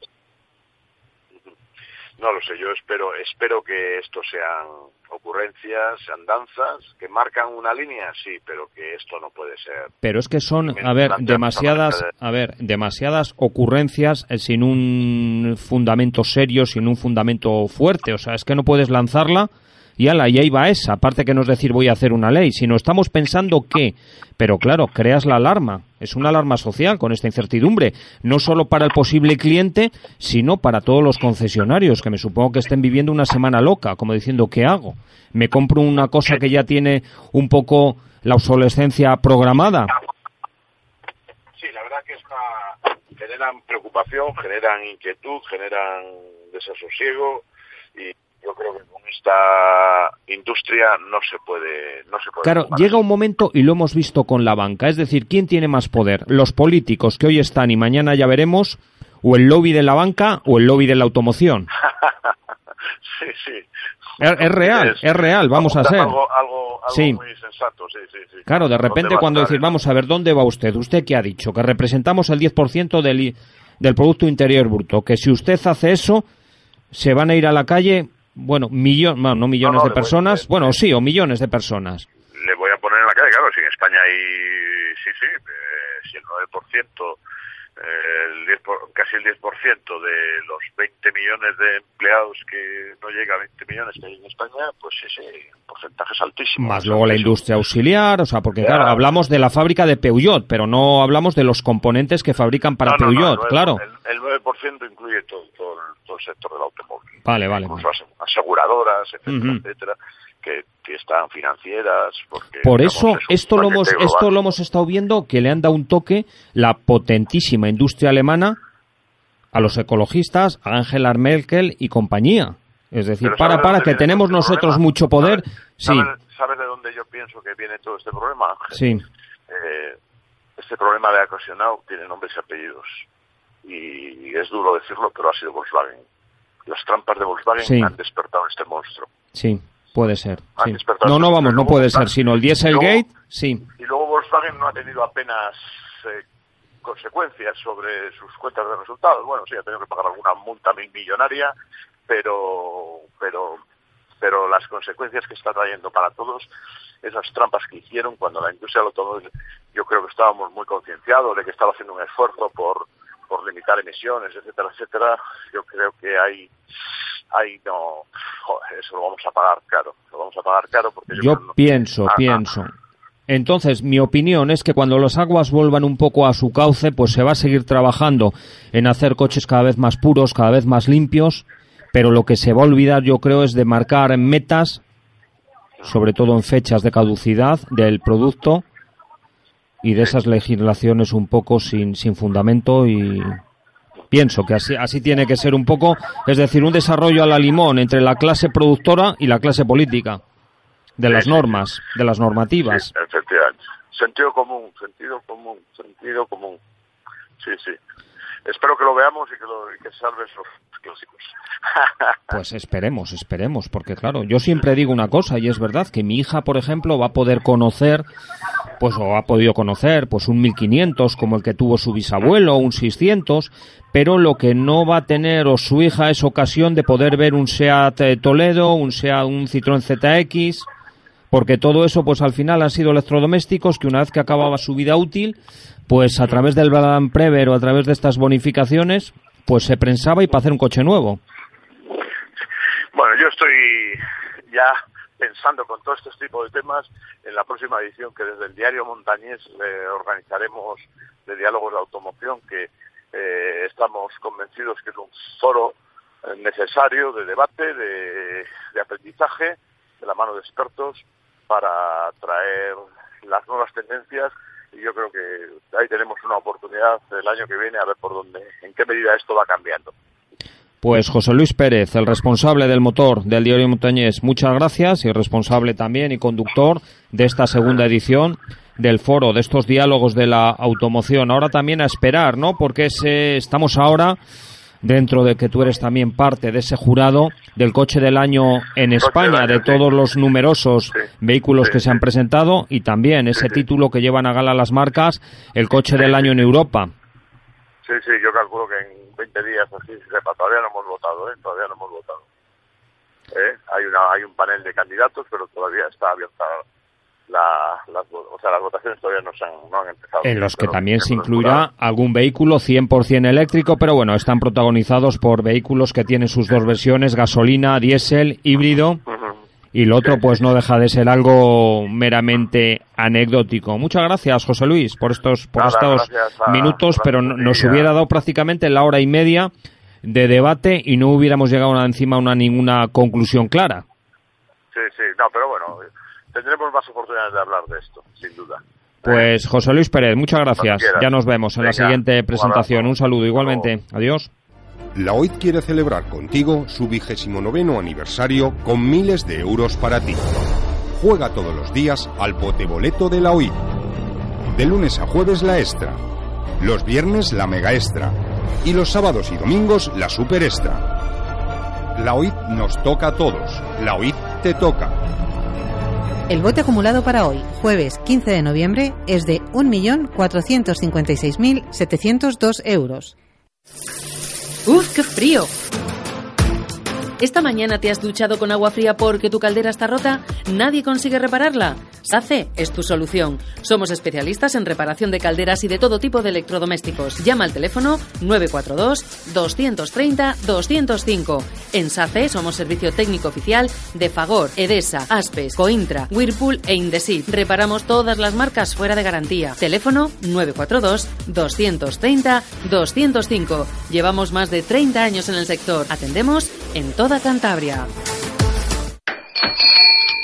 No lo sé, yo espero, espero que esto sean ocurrencias, sean danzas, que marcan una línea, sí, pero que esto no puede ser. Pero es que son, a ver, demasiadas, a ver, demasiadas ocurrencias eh, sin un fundamento serio, sin un fundamento fuerte. O sea, es que no puedes lanzarla y ala, y ahí va esa, aparte que no es decir voy a hacer una ley, sino estamos pensando que, pero claro, creas la alarma, es una alarma social con esta incertidumbre, no solo para el posible cliente, sino para todos los concesionarios, que me supongo que estén viviendo una semana loca, como diciendo, ¿qué hago? ¿Me compro una cosa que ya tiene un poco la obsolescencia programada? Sí, la verdad que es una... generan preocupación, generan inquietud, generan desasosiego yo creo que con esta industria no se puede no se puede claro llega un momento y lo hemos visto con la banca es decir quién tiene más poder los políticos que hoy están y mañana ya veremos o el lobby de la banca o el lobby de la automoción [LAUGHS] sí sí. Es, es real es, real vamos a hacer. algo, algo, algo sí. muy sensato sí, sí, sí. claro de repente cuando decir vamos a ver dónde va usted usted qué ha dicho que representamos el 10% del del producto interior bruto que si usted hace eso se van a ir a la calle bueno, millón, no, millones de personas, bueno, sí, o millones de personas. Le voy a poner en la calle, claro, si en España hay, sí, sí, eh, si el 9% el 10 casi el 10% de los 20 millones de empleados que no llega a 20 millones que hay en España, pues ese porcentaje es altísimo. Más luego la industria auxiliar, o sea, porque claro, hablamos de la fábrica de Peugeot, pero no hablamos de los componentes que fabrican para Peugeot, claro. El, 9% incluye todo, todo, el sector del automóvil. Vale, vale. Incluso aseguradoras, etcétera, etcétera que, están financieras. Porque, Por eso, esto, lo hemos, esto lo hemos estado viendo, que le han dado un toque la potentísima industria alemana a los ecologistas, a Angela Merkel y compañía. Es decir, para, para, que tenemos nosotros mucho poder. ¿Sabes, sí. ¿Sabes de dónde yo pienso que viene todo este problema? Sí. Eh, este problema de acosionado tiene nombres y apellidos. Y es duro decirlo, pero ha sido Volkswagen. Las trampas de Volkswagen han despertado este monstruo. Sí. Puede ser. No, no, vamos, no puede ser, sino el Dieselgate, sí. Y luego Volkswagen no ha tenido apenas eh, consecuencias sobre sus cuentas de resultados. Bueno, sí, ha tenido que pagar alguna multa mil millonaria, pero, pero, pero las consecuencias que está trayendo para todos, esas trampas que hicieron cuando la industria del automóvil, yo creo que estábamos muy concienciados de que estaba haciendo un esfuerzo por, por limitar emisiones, etcétera, etcétera. Yo creo que hay ahí no, eso lo vamos a pagar caro, lo vamos a pagar caro porque yo, pienso, pienso. Entonces, mi opinión es que cuando las aguas vuelvan un poco a su cauce, pues se va a seguir trabajando en hacer coches cada vez más puros, cada vez más limpios, pero lo que se va a olvidar, yo creo, es de marcar metas, sobre todo en fechas de caducidad del producto y de esas legislaciones un poco sin, sin fundamento y, Pienso que así, así tiene que ser un poco, es decir, un desarrollo a la limón entre la clase productora y la clase política, de las normas, de las normativas. efectivamente. Sentido común, sentido común, sentido común. Sí, sí. Espero que lo veamos y que, lo, que salve esos clásicos. [LAUGHS] Pues esperemos, esperemos, porque claro, yo siempre digo una cosa y es verdad que mi hija, por ejemplo, va a poder conocer, pues o ha podido conocer, pues un 1500 como el que tuvo su bisabuelo, un 600, pero lo que no va a tener o su hija es ocasión de poder ver un Seat eh, Toledo, un Seat, un Citroën ZX, porque todo eso, pues al final han sido electrodomésticos que una vez que acababa su vida útil, pues a través del Plan Prever o a través de estas bonificaciones, pues se prensaba y para hacer un coche nuevo. Bueno, yo estoy ya pensando con todos estos tipos de temas en la próxima edición que desde el diario Montañés organizaremos de diálogos de automoción que eh, estamos convencidos que es un foro eh, necesario de debate, de, de aprendizaje, de la mano de expertos para traer las nuevas tendencias y yo creo que ahí tenemos una oportunidad el año que viene a ver por dónde, en qué medida esto va cambiando. Pues José Luis Pérez, el responsable del motor del Diario Montañés, muchas gracias y responsable también y conductor de esta segunda edición del foro, de estos diálogos de la automoción. Ahora también a esperar, ¿no? Porque estamos ahora dentro de que tú eres también parte de ese jurado del coche del año en España, de todos los numerosos vehículos que se han presentado y también ese título que llevan a gala las marcas, el coche del año en Europa. Sí, sí, yo calculo que en 20 días así sepa, todavía no hemos votado, ¿eh? Todavía no hemos votado. ¿Eh? Hay, una, hay un panel de candidatos, pero todavía está abierta la, las, o sea, las votaciones todavía no, se han, no han empezado. En los que también se incluirá algún vehículo 100% eléctrico, pero bueno, están protagonizados por vehículos que tienen sus dos versiones, gasolina, diésel, híbrido. Y lo otro, pues no deja de ser algo meramente anecdótico. Muchas gracias, José Luis, por estos, por estos minutos, pero nos hubiera dado prácticamente la hora y media de debate y no hubiéramos llegado encima a una ninguna conclusión clara. Sí, sí, no, pero bueno, tendremos más oportunidades de hablar de esto, sin duda. Pues José Luis Pérez, muchas gracias. Ya nos vemos en la siguiente presentación. Un saludo igualmente. Adiós. La OIT quiere celebrar contigo su vigésimo noveno aniversario con miles de euros para ti. Juega todos los días al poteboleto de la OIT. De lunes a jueves la extra. Los viernes la mega extra. Y los sábados y domingos la super extra. La OIT nos toca a todos. La OIT te toca. El bote acumulado para hoy, jueves 15 de noviembre, es de 1.456.702 euros. ¡Uf, qué frío! ¿Esta mañana te has duchado con agua fría porque tu caldera está rota? ¿Nadie consigue repararla? SACE es tu solución. Somos especialistas en reparación de calderas y de todo tipo de electrodomésticos. Llama al teléfono 942-230-205. En SACE somos servicio técnico oficial de Fagor, Edesa, Aspes, Cointra, Whirlpool e Indesit. Reparamos todas las marcas fuera de garantía. Teléfono 942-230-205. Llevamos más de 30 años en el sector. Atendemos en toda Cantabria.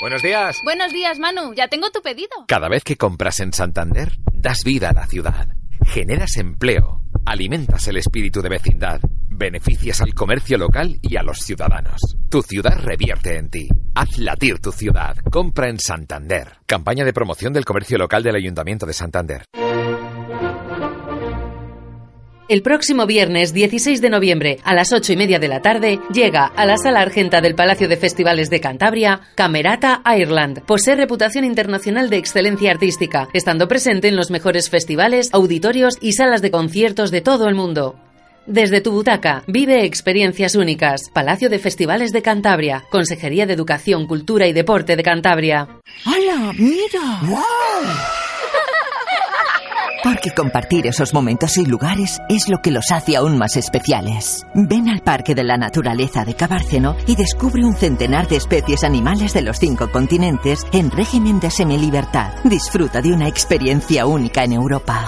Buenos días. Buenos días, Manu. Ya tengo tu pedido. Cada vez que compras en Santander, das vida a la ciudad. Generas empleo. Alimentas el espíritu de vecindad. Beneficias al comercio local y a los ciudadanos. Tu ciudad revierte en ti. Haz latir tu ciudad. Compra en Santander. Campaña de promoción del comercio local del Ayuntamiento de Santander. El próximo viernes 16 de noviembre a las 8 y media de la tarde llega a la sala argenta del Palacio de Festivales de Cantabria Camerata Ireland. Posee reputación internacional de excelencia artística, estando presente en los mejores festivales, auditorios y salas de conciertos de todo el mundo. Desde tu butaca, vive experiencias únicas. Palacio de Festivales de Cantabria, Consejería de Educación, Cultura y Deporte de Cantabria. ¡Hala! ¡Mira! ¡Wow! Porque compartir esos momentos y lugares es lo que los hace aún más especiales. Ven al Parque de la Naturaleza de Cabárceno y descubre un centenar de especies animales de los cinco continentes en régimen de semilibertad. Disfruta de una experiencia única en Europa.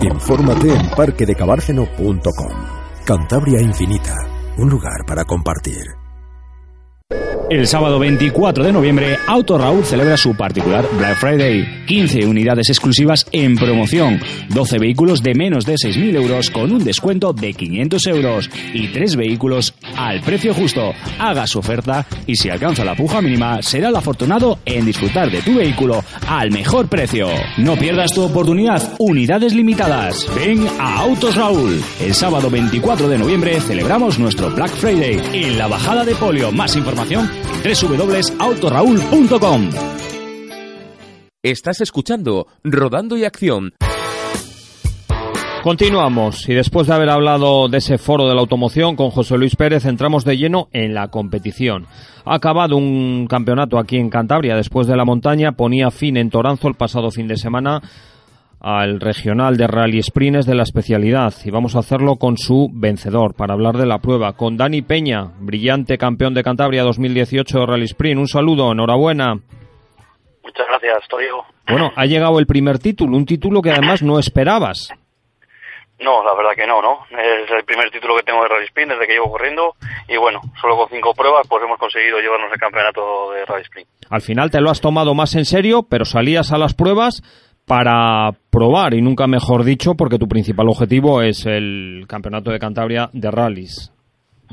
Infórmate en parquedecabárceno.com. Cantabria Infinita, un lugar para compartir. El sábado 24 de noviembre, Auto Raúl celebra su particular Black Friday. 15 unidades exclusivas en promoción, 12 vehículos de menos de 6.000 euros con un descuento de 500 euros y 3 vehículos al precio justo. Haga su oferta y si alcanza la puja mínima, será el afortunado en disfrutar de tu vehículo al mejor precio. No pierdas tu oportunidad, unidades limitadas. Ven a Autos Raúl. El sábado 24 de noviembre celebramos nuestro Black Friday en la bajada de polio. Más información www.autoraúl.com. Estás escuchando Rodando y Acción. Continuamos y después de haber hablado de ese foro de la automoción con José Luis Pérez, entramos de lleno en la competición. Ha acabado un campeonato aquí en Cantabria después de la montaña, ponía fin en Toranzo el pasado fin de semana al regional de Rally Sprints de la especialidad y vamos a hacerlo con su vencedor para hablar de la prueba, con Dani Peña, brillante campeón de Cantabria 2018 de Rally Sprint. Un saludo, enhorabuena. Muchas gracias, Torigo. Bueno, ha llegado el primer título, un título que además no esperabas. No, la verdad que no, ¿no? Es el primer título que tengo de Rally Sprint desde que llevo corriendo y bueno, solo con cinco pruebas pues hemos conseguido llevarnos el campeonato de Rally Sprint. Al final te lo has tomado más en serio, pero salías a las pruebas para probar, y nunca mejor dicho, porque tu principal objetivo es el Campeonato de Cantabria de rallies.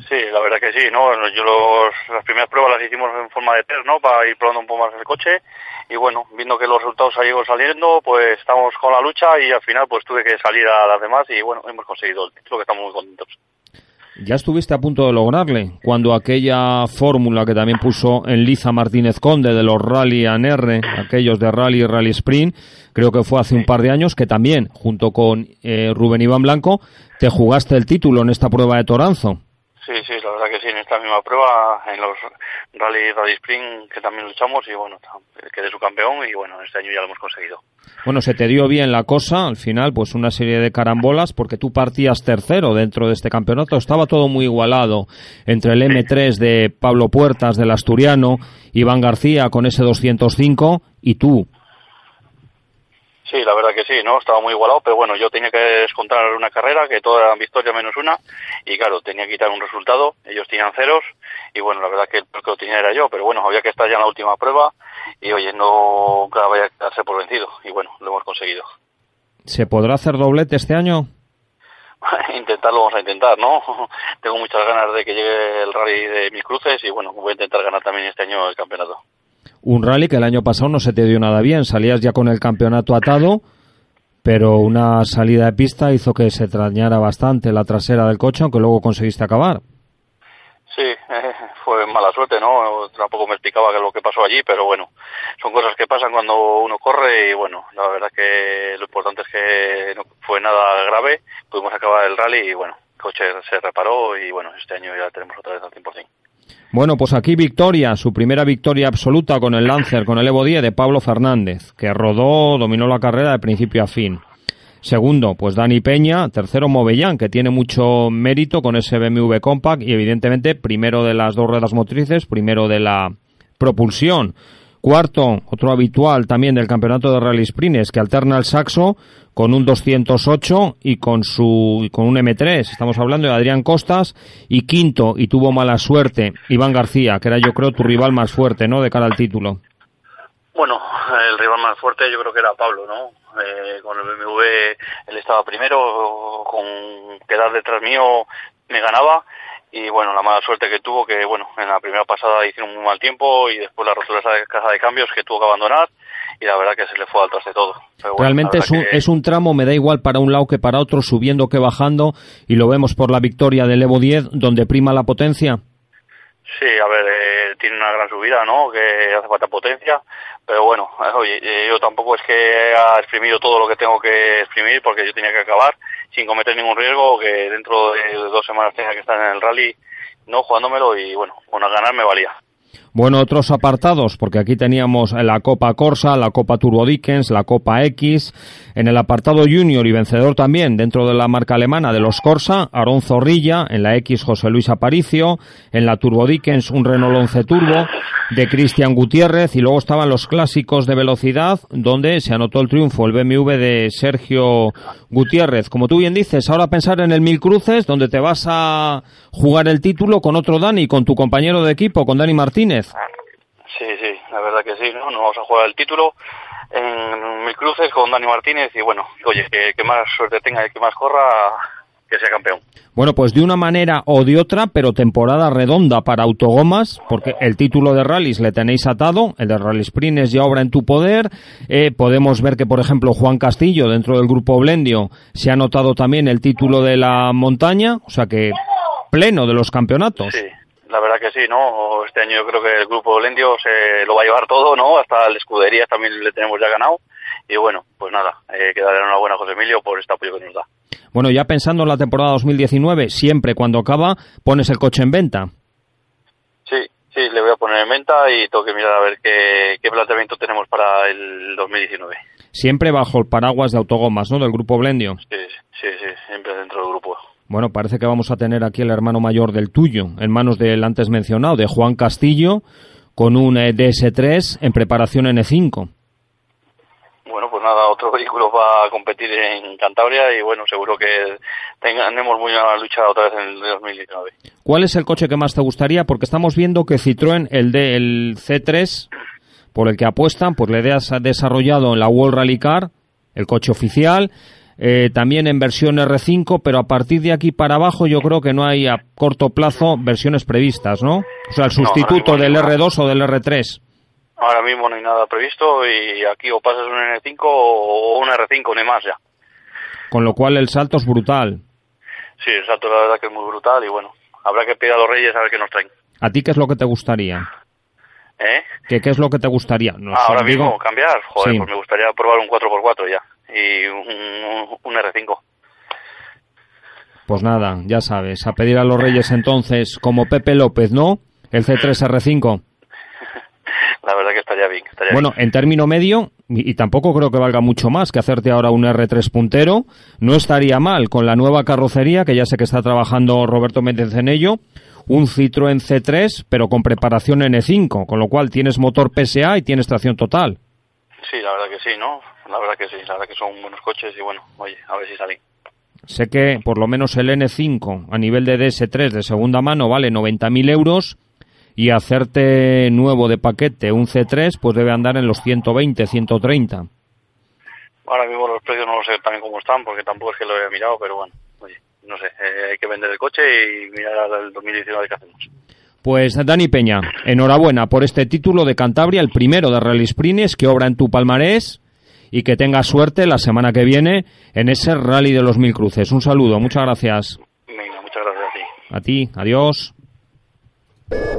Sí, la verdad que sí, ¿no? Yo los, las primeras pruebas las hicimos en forma de test, ¿no? Para ir probando un poco más el coche y bueno, viendo que los resultados han ido saliendo, pues estamos con la lucha y al final pues tuve que salir a las demás y bueno, hemos conseguido el título que estamos muy contentos. Ya estuviste a punto de lograrle cuando aquella fórmula que también puso en Liza Martínez Conde de los Rally ANR, aquellos de Rally y Rally Sprint, creo que fue hace un par de años, que también, junto con eh, Rubén Iván Blanco, te jugaste el título en esta prueba de Toranzo. Sí, sí, la verdad que sí, en esta misma prueba, en los Rally Rally Spring, que también luchamos, y bueno, quedé su campeón, y bueno, este año ya lo hemos conseguido. Bueno, se te dio bien la cosa, al final, pues una serie de carambolas, porque tú partías tercero dentro de este campeonato, estaba todo muy igualado, entre el M3 de Pablo Puertas, del Asturiano, Iván García con ese 205, y tú, Sí, la verdad que sí, ¿no? Estaba muy igualado, pero bueno, yo tenía que descontar una carrera, que todas eran victorias menos una, y claro, tenía que quitar un resultado, ellos tenían ceros, y bueno, la verdad que el que lo tenía era yo, pero bueno, había que estar ya en la última prueba, y oye, no vaya a quedarse por vencido, y bueno, lo hemos conseguido. ¿Se podrá hacer doblete este año? [LAUGHS] Intentarlo vamos a intentar, ¿no? [LAUGHS] Tengo muchas ganas de que llegue el rally de mis cruces, y bueno, voy a intentar ganar también este año el campeonato un rally que el año pasado no se te dio nada bien, salías ya con el campeonato atado, pero una salida de pista hizo que se trañara bastante la trasera del coche, aunque luego conseguiste acabar. Sí, eh, fue mala suerte, ¿no? Tampoco me explicaba lo que pasó allí, pero bueno, son cosas que pasan cuando uno corre y bueno, la verdad que lo importante es que no fue nada grave, pudimos acabar el rally y bueno, coche se reparó y bueno, este año ya tenemos otra vez al 100%. Bueno, pues aquí victoria, su primera victoria absoluta con el Lancer, con el Evo 10 de Pablo Fernández, que rodó, dominó la carrera de principio a fin. Segundo, pues Dani Peña. Tercero, Movellán, que tiene mucho mérito con ese BMW Compact y evidentemente primero de las dos ruedas motrices, primero de la propulsión. Cuarto, otro habitual también del campeonato de Rally Sprints, que alterna el saxo con un 208 y con su con un M3. Estamos hablando de Adrián Costas y quinto y tuvo mala suerte Iván García, que era yo creo tu rival más fuerte, ¿no? De cara al título. Bueno, el rival más fuerte yo creo que era Pablo, ¿no? Eh, con el BMW él estaba primero, con quedar detrás mío me ganaba y bueno, la mala suerte que tuvo que bueno, en la primera pasada hicieron muy mal tiempo y después la rotura de caja de cambios que tuvo que abandonar y la verdad que se le fue al traste todo. Realmente es un, es un tramo, me da igual para un lado que para otro, subiendo que bajando y lo vemos por la victoria del Evo 10 donde prima la potencia. Sí, a ver, eh, tiene una gran subida, ¿no? Que hace falta potencia, pero bueno, oye, eh, yo tampoco es que haya exprimido todo lo que tengo que exprimir porque yo tenía que acabar sin cometer ningún riesgo, que dentro de dos semanas tenga que estar en el rally, no jugándomelo y bueno, con ganar me valía. Bueno, otros apartados, porque aquí teníamos la Copa Corsa, la Copa Turbo Dickens, la Copa X. En el apartado Junior y vencedor también dentro de la marca alemana de los Corsa, Aaron Zorrilla. En la X, José Luis Aparicio. En la Turbo Dickens, un Renault 11 Turbo de Cristian Gutiérrez. Y luego estaban los clásicos de velocidad, donde se anotó el triunfo, el BMW de Sergio Gutiérrez. Como tú bien dices, ahora pensar en el Mil Cruces, donde te vas a jugar el título con otro Dani, con tu compañero de equipo, con Dani Martínez. Sí, sí, la verdad que sí, ¿no? Nos vamos a jugar el título en mil cruces con Dani Martínez y bueno, oye, que, más suerte tenga y que más corra, que sea campeón. Bueno, pues de una manera o de otra, pero temporada redonda para Autogomas, porque el título de rallies le tenéis atado, el de Rally Sprints ya obra en tu poder. Eh, podemos ver que, por ejemplo, Juan Castillo, dentro del grupo Blendio, se ha anotado también el título de la montaña, o sea que pleno de los campeonatos. Sí la verdad que sí, ¿no? Este año yo creo que el grupo Lendio se lo va a llevar todo, ¿no? Hasta la escudería también le tenemos ya ganado. Y bueno, pues nada, eh, que darle enhorabuena a José Emilio por este apoyo que nos da. Bueno, ya pensando en la temporada 2019, siempre cuando acaba pones el coche en venta. Sí, sí, le voy a poner en venta y tengo que mirar a ver qué, qué planteamiento tenemos para el 2019. Siempre bajo el paraguas de autogomas, ¿no? Del grupo Blendio. Sí, sí, sí, siempre dentro del grupo. Bueno, parece que vamos a tener aquí el hermano mayor del tuyo, en manos del antes mencionado, de Juan Castillo, con un eh, DS3 en preparación N5. Bueno, pues nada, otro [LAUGHS] vehículo va a competir en Cantabria y bueno, seguro que tengamos muy buena lucha otra vez en el 2019. ¿Cuál es el coche que más te gustaría? Porque estamos viendo que Citroën, el, de, el C3, por el que apuestan, pues le has desarrollado en la World Rally Car, el coche oficial, eh, también en versión R5, pero a partir de aquí para abajo yo creo que no hay a corto plazo versiones previstas, ¿no? O sea, el sustituto del R2 o del R3. Ahora mismo no hay nada previsto y aquí o pasas un N5 o un R5, ni más ya. Con lo cual el salto es brutal. Sí, el salto la verdad que es muy brutal y bueno, habrá que pedir a los reyes a ver qué nos traen. ¿A ti qué es lo que te gustaría? ¿Eh? ¿Qué, qué es lo que te gustaría? No ahora mismo cambiar, joder, pues me gustaría probar un 4x4 ya y un, R5. Pues nada, ya sabes, a pedir a los Reyes entonces, como Pepe López, ¿no? El C3R5. [LAUGHS] La verdad que estaría bien. bueno, en término medio, y, tampoco creo que valga mucho más que hacerte ahora un R3 puntero, no estaría mal con la nueva carrocería, que ya sé que está trabajando Roberto Méndez en ello, un Citroën C3, pero con preparación N5, con lo cual tienes motor PSA y tienes tracción total. Sí, la verdad que sí, ¿no? La verdad que sí, la verdad que son buenos coches y bueno, oye, a ver si salen. Sé que por lo menos el N5 a nivel de DS3 de segunda mano vale 90.000 euros y hacerte nuevo de paquete un C3 pues debe andar en los 120, 130. Ahora mismo los precios no lo sé también cómo están porque tampoco es que lo haya mirado, pero bueno, oye, no sé, eh, hay que vender el coche y mirar al 2019 qué hacemos. Pues Dani Peña, enhorabuena por este título de Cantabria, el primero de Rally Sprints que obra en tu palmarés y que tengas suerte la semana que viene en ese rally de los mil cruces. Un saludo, muchas gracias. Venga, muchas gracias a ti. A ti, adiós.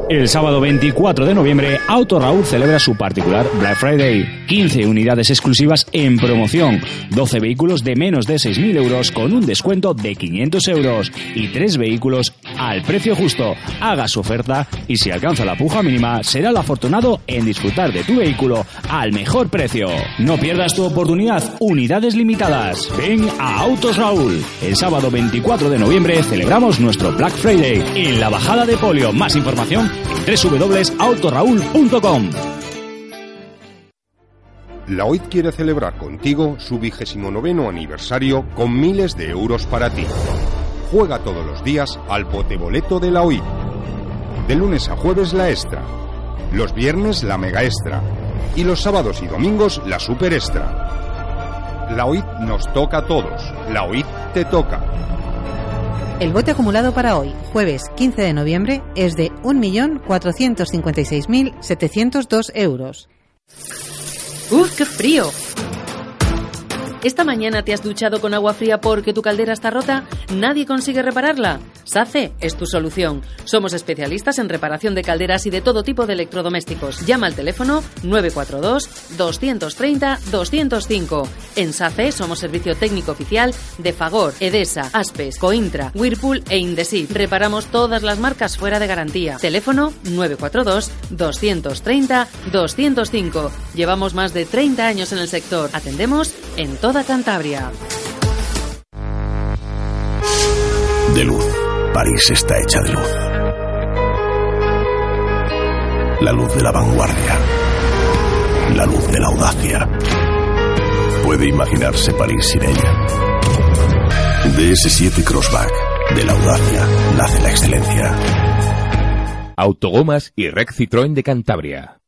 El sábado 24 de noviembre, Auto Raúl celebra su particular Black Friday. 15 unidades exclusivas en promoción, 12 vehículos de menos de 6.000 euros con un descuento de 500 euros y 3 vehículos al precio justo. Haga su oferta y si alcanza la puja mínima, será el afortunado en disfrutar de tu vehículo al mejor precio. No pierdas tu oportunidad, unidades limitadas. Ven a Autos Raúl. El sábado 24 de noviembre celebramos nuestro Black Friday en la bajada de polio. Más información www.autoraúl.com. La OIT quiere celebrar contigo su vigésimo noveno aniversario con miles de euros para ti. Juega todos los días al boleto de la OIT. De lunes a jueves la extra. Los viernes la mega extra. Y los sábados y domingos la super extra. La OIT nos toca a todos. La OIT te toca. El bote acumulado para hoy, jueves 15 de noviembre, es de 1.456.702 euros. ¡Uf, qué frío! ¿Esta mañana te has duchado con agua fría porque tu caldera está rota? ¿Nadie consigue repararla? SACE es tu solución. Somos especialistas en reparación de calderas y de todo tipo de electrodomésticos. Llama al teléfono 942-230-205. En SACE somos servicio técnico oficial de Fagor, Edesa, Aspes, Cointra, Whirlpool e Indesit. Reparamos todas las marcas fuera de garantía. Teléfono 942-230-205. Llevamos más de 30 años en el sector. Atendemos en toda Cantabria. De luz. París está hecha de luz. La luz de la vanguardia. La luz de la audacia. Puede imaginarse París sin ella. DS7 Crossback. De la audacia nace la excelencia. Autogomas y Rec Citroën de Cantabria.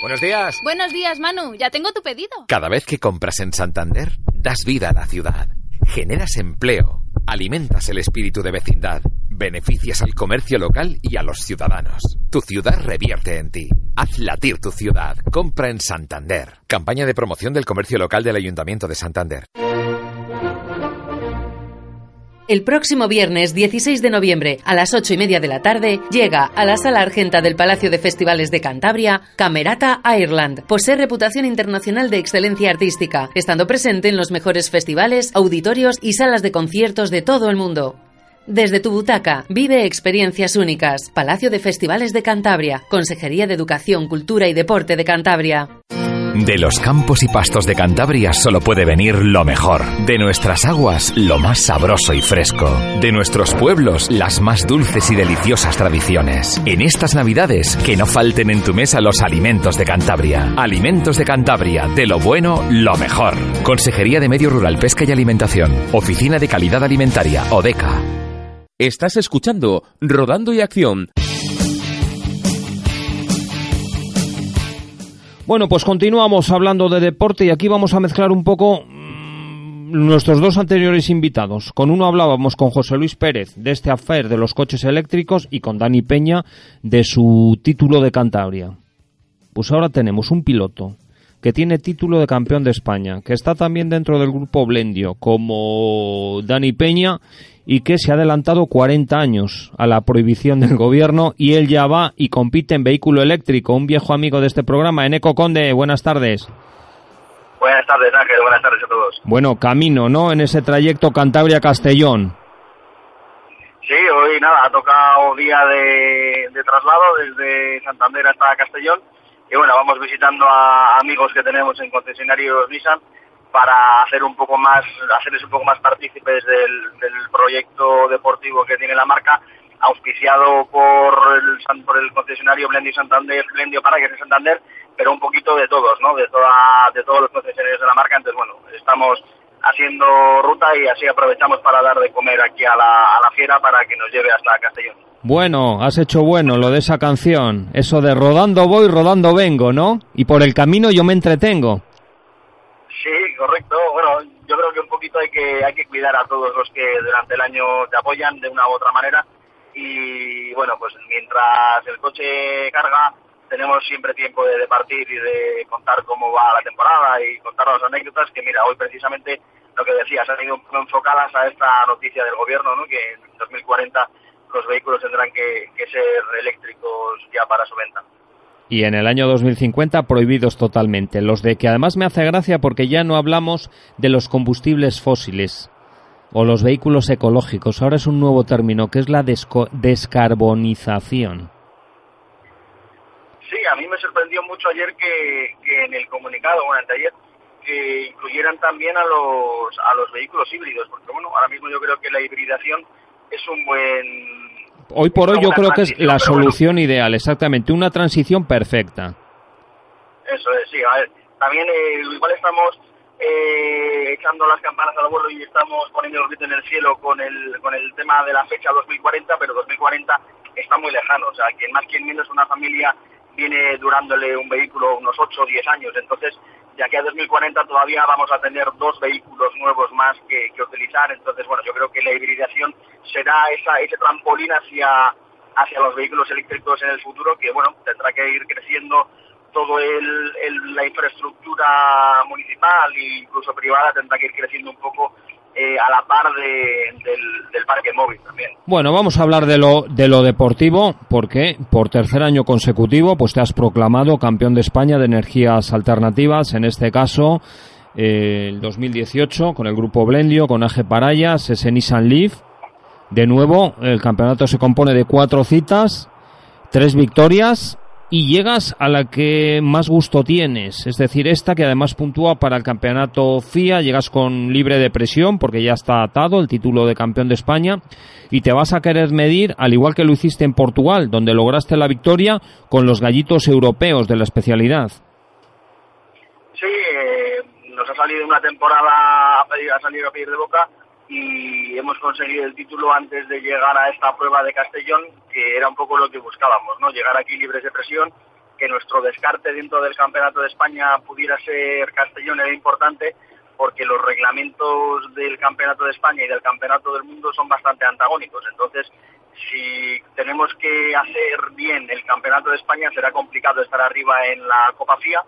Buenos días. Buenos días, Manu. Ya tengo tu pedido. Cada vez que compras en Santander, das vida a la ciudad. Generas empleo. Alimentas el espíritu de vecindad. Beneficias al comercio local y a los ciudadanos. Tu ciudad revierte en ti. Haz latir tu ciudad. Compra en Santander. Campaña de promoción del comercio local del Ayuntamiento de Santander. El próximo viernes 16 de noviembre a las 8 y media de la tarde llega a la sala argenta del Palacio de Festivales de Cantabria Camerata Ireland. Posee reputación internacional de excelencia artística, estando presente en los mejores festivales, auditorios y salas de conciertos de todo el mundo. Desde tu butaca, vive experiencias únicas. Palacio de Festivales de Cantabria, Consejería de Educación, Cultura y Deporte de Cantabria. De los campos y pastos de Cantabria solo puede venir lo mejor. De nuestras aguas, lo más sabroso y fresco. De nuestros pueblos, las más dulces y deliciosas tradiciones. En estas Navidades, que no falten en tu mesa los alimentos de Cantabria. Alimentos de Cantabria, de lo bueno, lo mejor. Consejería de Medio Rural, Pesca y Alimentación. Oficina de Calidad Alimentaria, ODECA. Estás escuchando Rodando y Acción. Bueno, pues continuamos hablando de deporte y aquí vamos a mezclar un poco mm, nuestros dos anteriores invitados. Con uno hablábamos con José Luis Pérez de este affair de los coches eléctricos y con Dani Peña de su título de Cantabria. Pues ahora tenemos un piloto que tiene título de campeón de España, que está también dentro del grupo Blendio, como Dani Peña, y que se ha adelantado 40 años a la prohibición del [LAUGHS] gobierno y él ya va y compite en vehículo eléctrico. Un viejo amigo de este programa, Eneco Conde, buenas tardes. Buenas tardes, Ángel, buenas tardes a todos. Bueno, camino, ¿no? En ese trayecto Cantabria-Castellón. Sí, hoy nada, ha tocado día de, de traslado desde Santander hasta Castellón y bueno, vamos visitando a amigos que tenemos en concesionarios Nissan para hacer un poco más, hacerles un poco más partícipes del, proyecto deportivo que tiene la marca, auspiciado por el, por el concesionario Blendio Santander, Blendio Paraguay de Santander, pero un poquito de todos, ¿no? De toda, de todos los concesionarios de la marca. Entonces, bueno, estamos haciendo ruta y así aprovechamos para dar de comer aquí a la, a la fiera para que nos lleve hasta Castellón. Bueno, has hecho bueno lo de esa canción, eso de rodando voy, rodando vengo, ¿no? Y por el camino yo me entretengo. Sí, correcto. Bueno, yo creo que un poquito hay que hay que cuidar a todos los que durante el año te apoyan de una u otra manera y bueno, pues mientras el coche carga tenemos siempre tiempo de, partir y de contar cómo va la temporada y contar las anécdotas que mira, hoy precisamente lo que decías, han ido enfocadas a esta noticia del gobierno, ¿no? que en 2040 los vehículos tendrán que ser eléctricos ya para su venta y en el año 2050 prohibidos totalmente. Los de que además me hace gracia porque ya no hablamos de los combustibles fósiles o los vehículos ecológicos. Ahora es un nuevo término que es la descarbonización. Sí, a mí me sorprendió mucho ayer que, en el comunicado, bueno, ayer, que incluyeran también a los, a los vehículos híbridos, porque bueno, ahora mismo yo creo que la hibridación es un buen hoy por hoy yo creo que es la solución ideal, exactamente, una transición perfecta. Eso es, sí, a ver, también eh, igual estamos eh, echando las campanas al vuelo y estamos poniendo el grito en el cielo con el, con el tema de la fecha 2040, pero 2040 está muy lejano, o sea, quien más quien menos una familia viene durándole un vehículo unos 8 o 10 años, entonces ya que a 2040 todavía vamos a tener dos vehículos nuevos más que, utilizar. Entonces, bueno, yo creo que la hibridación será ese trampolín hacia, hacia los vehículos eléctricos en el futuro, que, bueno, tendrá que ir creciendo todo la infraestructura municipal e incluso privada tendrá que ir creciendo un poco eh, a la par del, parque móvil también. Bueno, vamos a hablar de lo, de lo deportivo, porque por tercer año consecutivo pues te has proclamado campeón de España de energías alternativas, en este caso eh, el 2018 con el grupo Blendio, con Aje Parayas, ese Nissan Leaf. De nuevo, el campeonato se compone de cuatro citas, tres victorias y llegas a la que más gusto tienes, es decir, esta que además puntúa para el campeonato FIA, llegas con libre de presión porque ya está atado el título de campeón de España y te vas a querer medir, al igual que lo hiciste en Portugal, donde lograste la victoria con los gallitos europeos de la especialidad. Sí, eh, nos ha salido una temporada a, pedir, a salir a pedir de boca y hemos conseguido el título antes de llegar a esta prueba de Castellón, que era un poco lo que buscábamos, ¿no? Llegar aquí libres de presión, que nuestro descarte dentro del Campeonato de España pudiera ser Castellón era importante, porque los reglamentos del Campeonato de España y del Campeonato del Mundo son bastante antagónicos. Entonces, si tenemos que hacer bien el Campeonato de España, será complicado estar arriba en la Copa FIA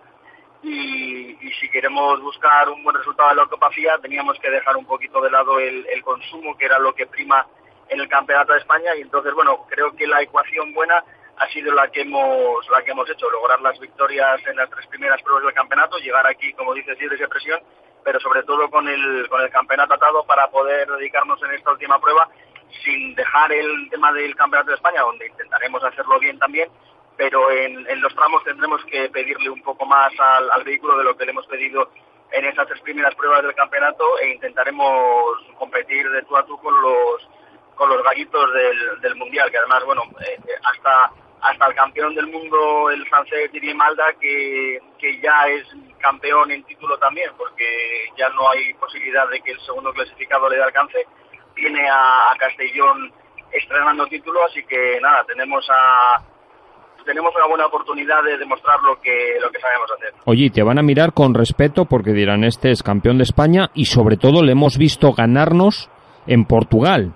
y, si queremos buscar un buen resultado de la Copa teníamos que dejar un poquito de lado el, consumo, que era lo que prima en el Campeonato de España y entonces, bueno, creo que la ecuación buena ha sido la que hemos la que hemos hecho, lograr las victorias en las tres primeras pruebas del campeonato, llegar aquí, como dices, de esa presión, pero sobre todo con el, con el campeonato atado para poder dedicarnos en esta última prueba sin dejar el tema del Campeonato de España, donde intentaremos hacerlo bien también, pero en, los tramos tendremos que pedirle un poco más al, vehículo de lo que le hemos pedido en esas tres primeras pruebas del campeonato e intentaremos competir de tú a tú con los con los gallitos del, mundial que además bueno eh, hasta hasta el campeón del mundo el francés Didier Malda que, que ya es campeón en título también porque ya no hay posibilidad de que el segundo clasificado le dé alcance viene a Castellón estrenando título así que nada tenemos a tenemos una buena oportunidad de demostrar lo que, lo que sabemos hacer. Oye, te van a mirar con respeto porque dirán, este es campeón de España y sobre todo le hemos visto ganarnos en Portugal.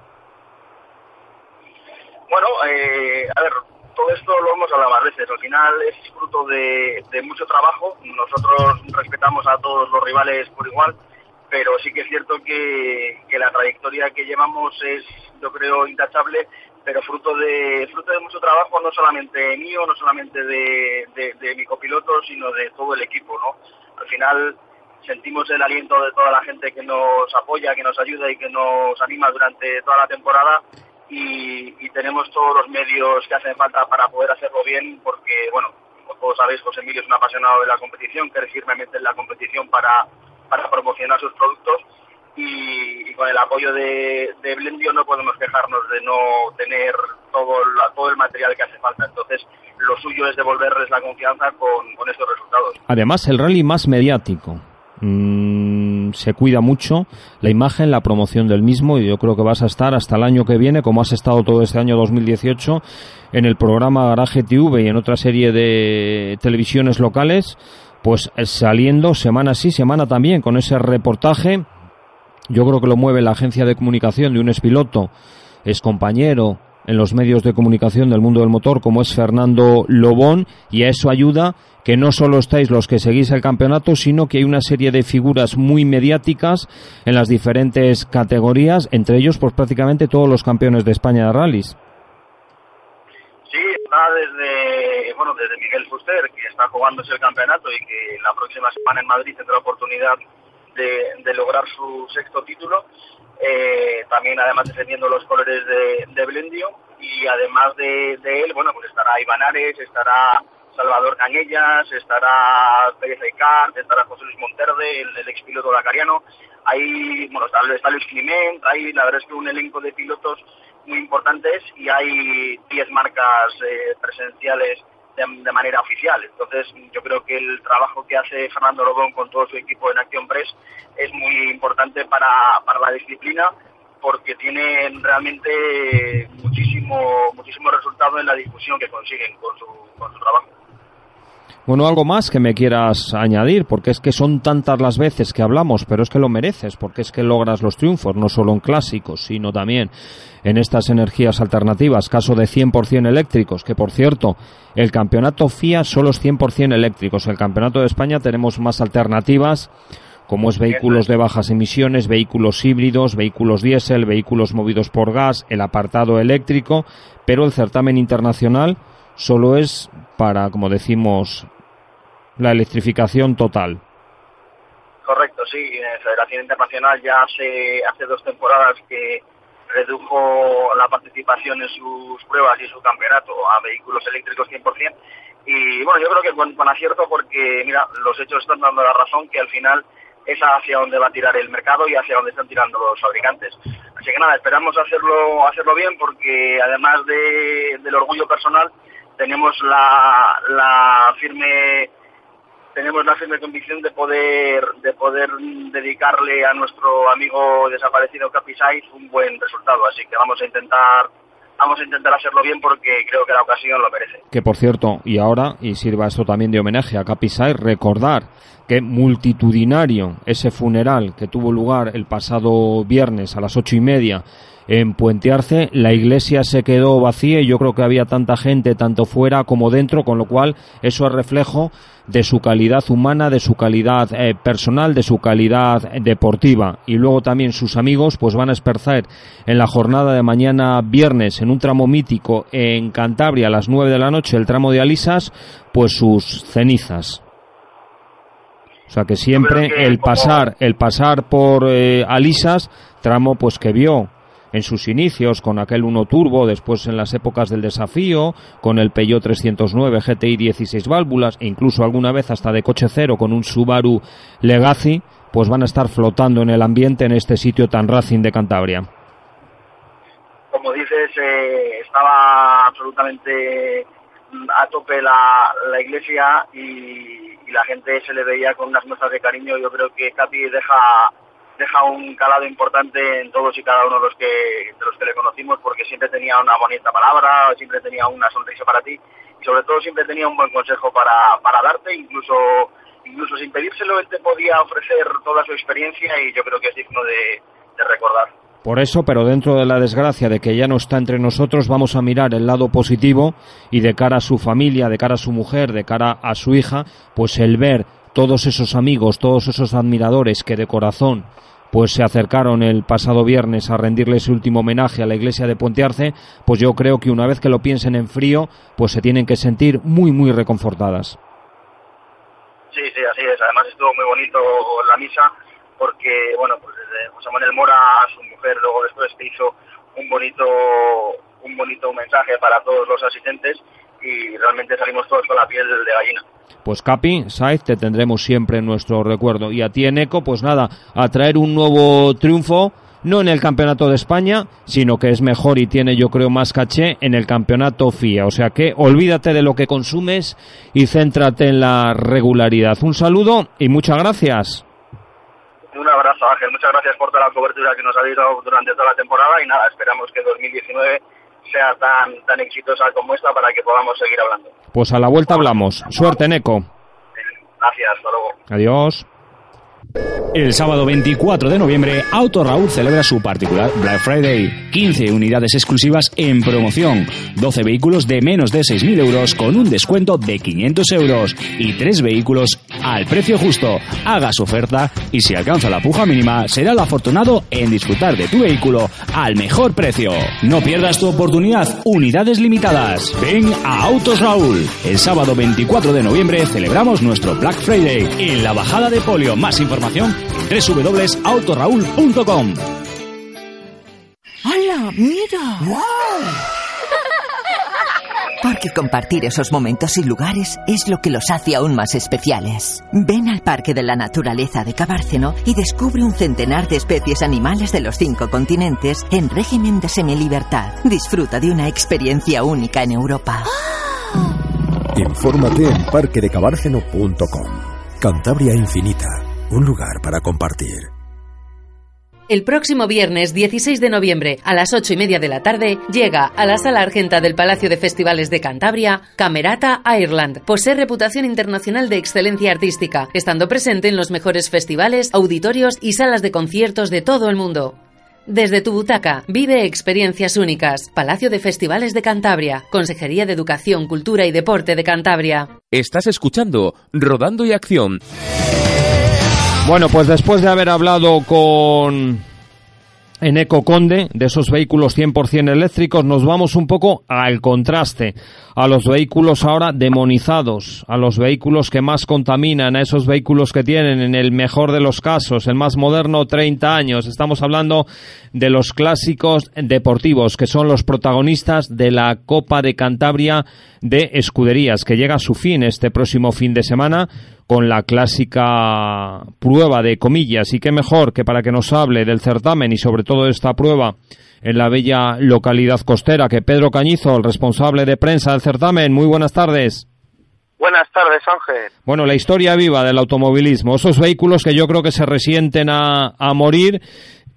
Bueno, eh, a ver, todo esto lo hemos hablado más veces. Al final es fruto de, de mucho trabajo. Nosotros respetamos a todos los rivales por igual, pero sí que es cierto que, que la trayectoria que llevamos es, yo creo, intachable pero fruto de fruto de mucho trabajo no solamente mío no solamente de, de, mi copiloto sino de todo el equipo no al final sentimos el aliento de toda la gente que nos apoya que nos ayuda y que nos anima durante toda la temporada. Y, tenemos todos los medios que hacen falta para poder hacerlo bien porque bueno como todos sabéis José Emilio es un apasionado de la competición cree firmemente en la competición para para promocionar sus productos y, con el apoyo de, Blendio no podemos quejarnos de no tener todo, todo el material que hace falta. Entonces, lo suyo es devolverles la confianza con, estos resultados. Además, el rally más mediático. Mm, se cuida mucho la imagen, la promoción del mismo y yo creo que vas a estar hasta el año que viene, como has estado todo este año 2018, en el programa Garaje TV y en otra serie de televisiones locales, pues eh, saliendo semana sí, semana también, con ese reportaje yo creo que lo mueve la agencia de comunicación de un espiloto, es compañero en los medios de comunicación del mundo del motor, como es Fernando Lobón, y a eso ayuda que no solo estáis los que seguís el campeonato, sino que hay una serie de figuras muy mediáticas en las diferentes categorías, entre ellos pues prácticamente todos los campeones de España de rallies. desde, bueno, desde Miguel Fuster, que está jugándose el campeonato y que la próxima semana en Madrid tendrá oportunidad de, lograr su sexto título. Eh, también además defendiendo los colores de, Blendio y además de, él, bueno, pues estará Iván Ares, estará Salvador Cañellas, estará Pérez Icart, estará José Luis Monterde, el, el expiloto dacariano. Hay, bueno, está, Luis Clement, hay la verdad es que un elenco de pilotos muy importantes y hay 10 marcas eh, presenciales de, manera oficial. Entonces, yo creo que el trabajo que hace Fernando Lobón con todo su equipo en Acción Press es muy importante para, para la disciplina porque tienen realmente muchísimo muchísimo resultado en la difusión que consiguen con su, con su trabajo. Bueno, algo más que me quieras añadir, porque es que son tantas las veces que hablamos, pero es que lo mereces, porque es que logras los triunfos, no solo en clásicos, sino también en estas energías alternativas, caso de 100% eléctricos, que por cierto, el campeonato FIA solo es 100% eléctricos, el campeonato de España tenemos más alternativas, como es vehículos de bajas emisiones, vehículos híbridos, vehículos diésel, vehículos movidos por gas, el apartado eléctrico, pero el certamen internacional solo es para, como decimos, la electrificación total. Correcto, sí. Federación Internacional ya hace, hace dos temporadas que redujo la participación en sus pruebas y su campeonato a vehículos eléctricos 100%. Y bueno, yo creo que con, acierto porque, mira, los hechos están dando la razón que al final es hacia donde va a tirar el mercado y hacia donde están tirando los fabricantes. Así que nada, esperamos hacerlo, hacerlo bien porque además de, del orgullo personal, tenemos la, la firme tenemos la firme convicción de poder de poder dedicarle a nuestro amigo desaparecido Capisaiz un buen resultado. Así que vamos a intentar vamos a intentar hacerlo bien porque creo que la ocasión lo merece. Que por cierto y ahora y sirva esto también de homenaje a Capisaiz recordar que multitudinario ese funeral que tuvo lugar el pasado viernes a las ocho y media en Puente Arce. La iglesia se quedó vacía y yo creo que había tanta gente, tanto fuera como dentro, con lo cual eso es reflejo de su calidad humana, de su calidad eh, personal, de su calidad deportiva. Y luego también sus amigos pues van a espercer en la jornada de mañana viernes en un tramo mítico en Cantabria a las nueve de la noche, el tramo de Alisas, pues sus cenizas. O sea que siempre el pasar, el pasar por eh, Alisas, tramo pues que vio en sus inicios con aquel 1 turbo, después en las épocas del desafío, con el Peugeot 309 GTI 16 válvulas e incluso alguna vez hasta de coche cero con un Subaru Legacy, pues van a estar flotando en el ambiente en este sitio tan Racing de Cantabria. Como dices, eh, estaba absolutamente a tope la, iglesia y, y, la gente se le veía con unas muestras de cariño. Yo creo que Capi deja deja un calado importante en todos y cada uno de los que de los que le conocimos porque siempre tenía una bonita palabra, siempre tenía una sonrisa para ti y sobre todo siempre tenía un buen consejo para, para darte, incluso incluso sin pedírselo él te podía ofrecer toda su experiencia y yo creo que es digno de, de recordar. Por eso, pero dentro de la desgracia de que ya no está entre nosotros, vamos a mirar el lado positivo y de cara a su familia, de cara a su mujer, de cara a su hija, pues el ver todos esos amigos, todos esos admiradores que de corazón pues se acercaron el pasado viernes a rendirle ese último homenaje a la iglesia de Pontearce, pues yo creo que una vez que lo piensen en frío, pues se tienen que sentir muy, muy reconfortadas. Sí, sí, así es. Además estuvo muy bonito la misa porque, bueno, pues José Manuel Mora su mujer luego después que hizo un bonito, un bonito mensaje para todos los asistentes y realmente salimos todos con la piel de gallina. Pues Capi, Saiz, te tendremos siempre en nuestro recuerdo. Y a ti, Eneco, pues nada, a traer un nuevo triunfo, no en el Campeonato de España, sino que es mejor y tiene, yo creo, más caché en el Campeonato FIA. O sea que olvídate de lo que consumes y céntrate en la regularidad. Un saludo y muchas gracias. Un abrazo, Ángel. Muchas gracias por toda la cobertura que nos habéis dado durante toda la temporada y nada, esperamos que 2019 sea tan, tan exitosa como esta para que podamos seguir hablando. Pues a la vuelta hablamos. Suerte, Neco. Gracias, hasta luego. Adiós. El sábado 24 de noviembre, Auto Raúl celebra su particular Black Friday. 15 unidades exclusivas en promoción, 12 vehículos de menos de 6.000 euros con un descuento de 500 euros y 3 vehículos al precio justo. Haga su oferta y si alcanza la puja mínima, será el afortunado en disfrutar de tu vehículo al mejor precio. No pierdas tu oportunidad, unidades limitadas. Ven a Autos Raúl. El sábado 24 de noviembre celebramos nuestro Black Friday en la bajada de polio. Más información www.autoraúl.com ¡Hala! ¡Mira! Porque compartir esos momentos y lugares es lo que los hace aún más especiales. Ven al Parque de la Naturaleza de Cabárceno y descubre un centenar de especies animales de los cinco continentes en régimen de semilibertad. Disfruta de una experiencia única en Europa. Infórmate en parquedecabárceno.com. Cantabria Infinita, un lugar para compartir. El próximo viernes 16 de noviembre a las 8 y media de la tarde llega a la sala argenta del Palacio de Festivales de Cantabria Camerata Ireland. Posee reputación internacional de excelencia artística, estando presente en los mejores festivales, auditorios y salas de conciertos de todo el mundo. Desde tu butaca, vive experiencias únicas. Palacio de Festivales de Cantabria, Consejería de Educación, Cultura y Deporte de Cantabria. Estás escuchando Rodando y Acción. Bueno, pues después de haber hablado con Eneco Conde de esos vehículos 100% eléctricos, nos vamos un poco al contraste, a los vehículos ahora demonizados, a los vehículos que más contaminan, a esos vehículos que tienen en el mejor de los casos, el más moderno 30 años. Estamos hablando de los clásicos deportivos, que son los protagonistas de la Copa de Cantabria de Escuderías, que llega a su fin este próximo fin de semana con la clásica prueba de comillas y qué mejor que para que nos hable del certamen y sobre todo esta prueba en la bella localidad costera que Pedro Cañizo, el responsable de prensa del certamen. Muy buenas tardes. Buenas tardes, Ángel. Bueno, la historia viva del automovilismo, esos vehículos que yo creo que se resienten a, a morir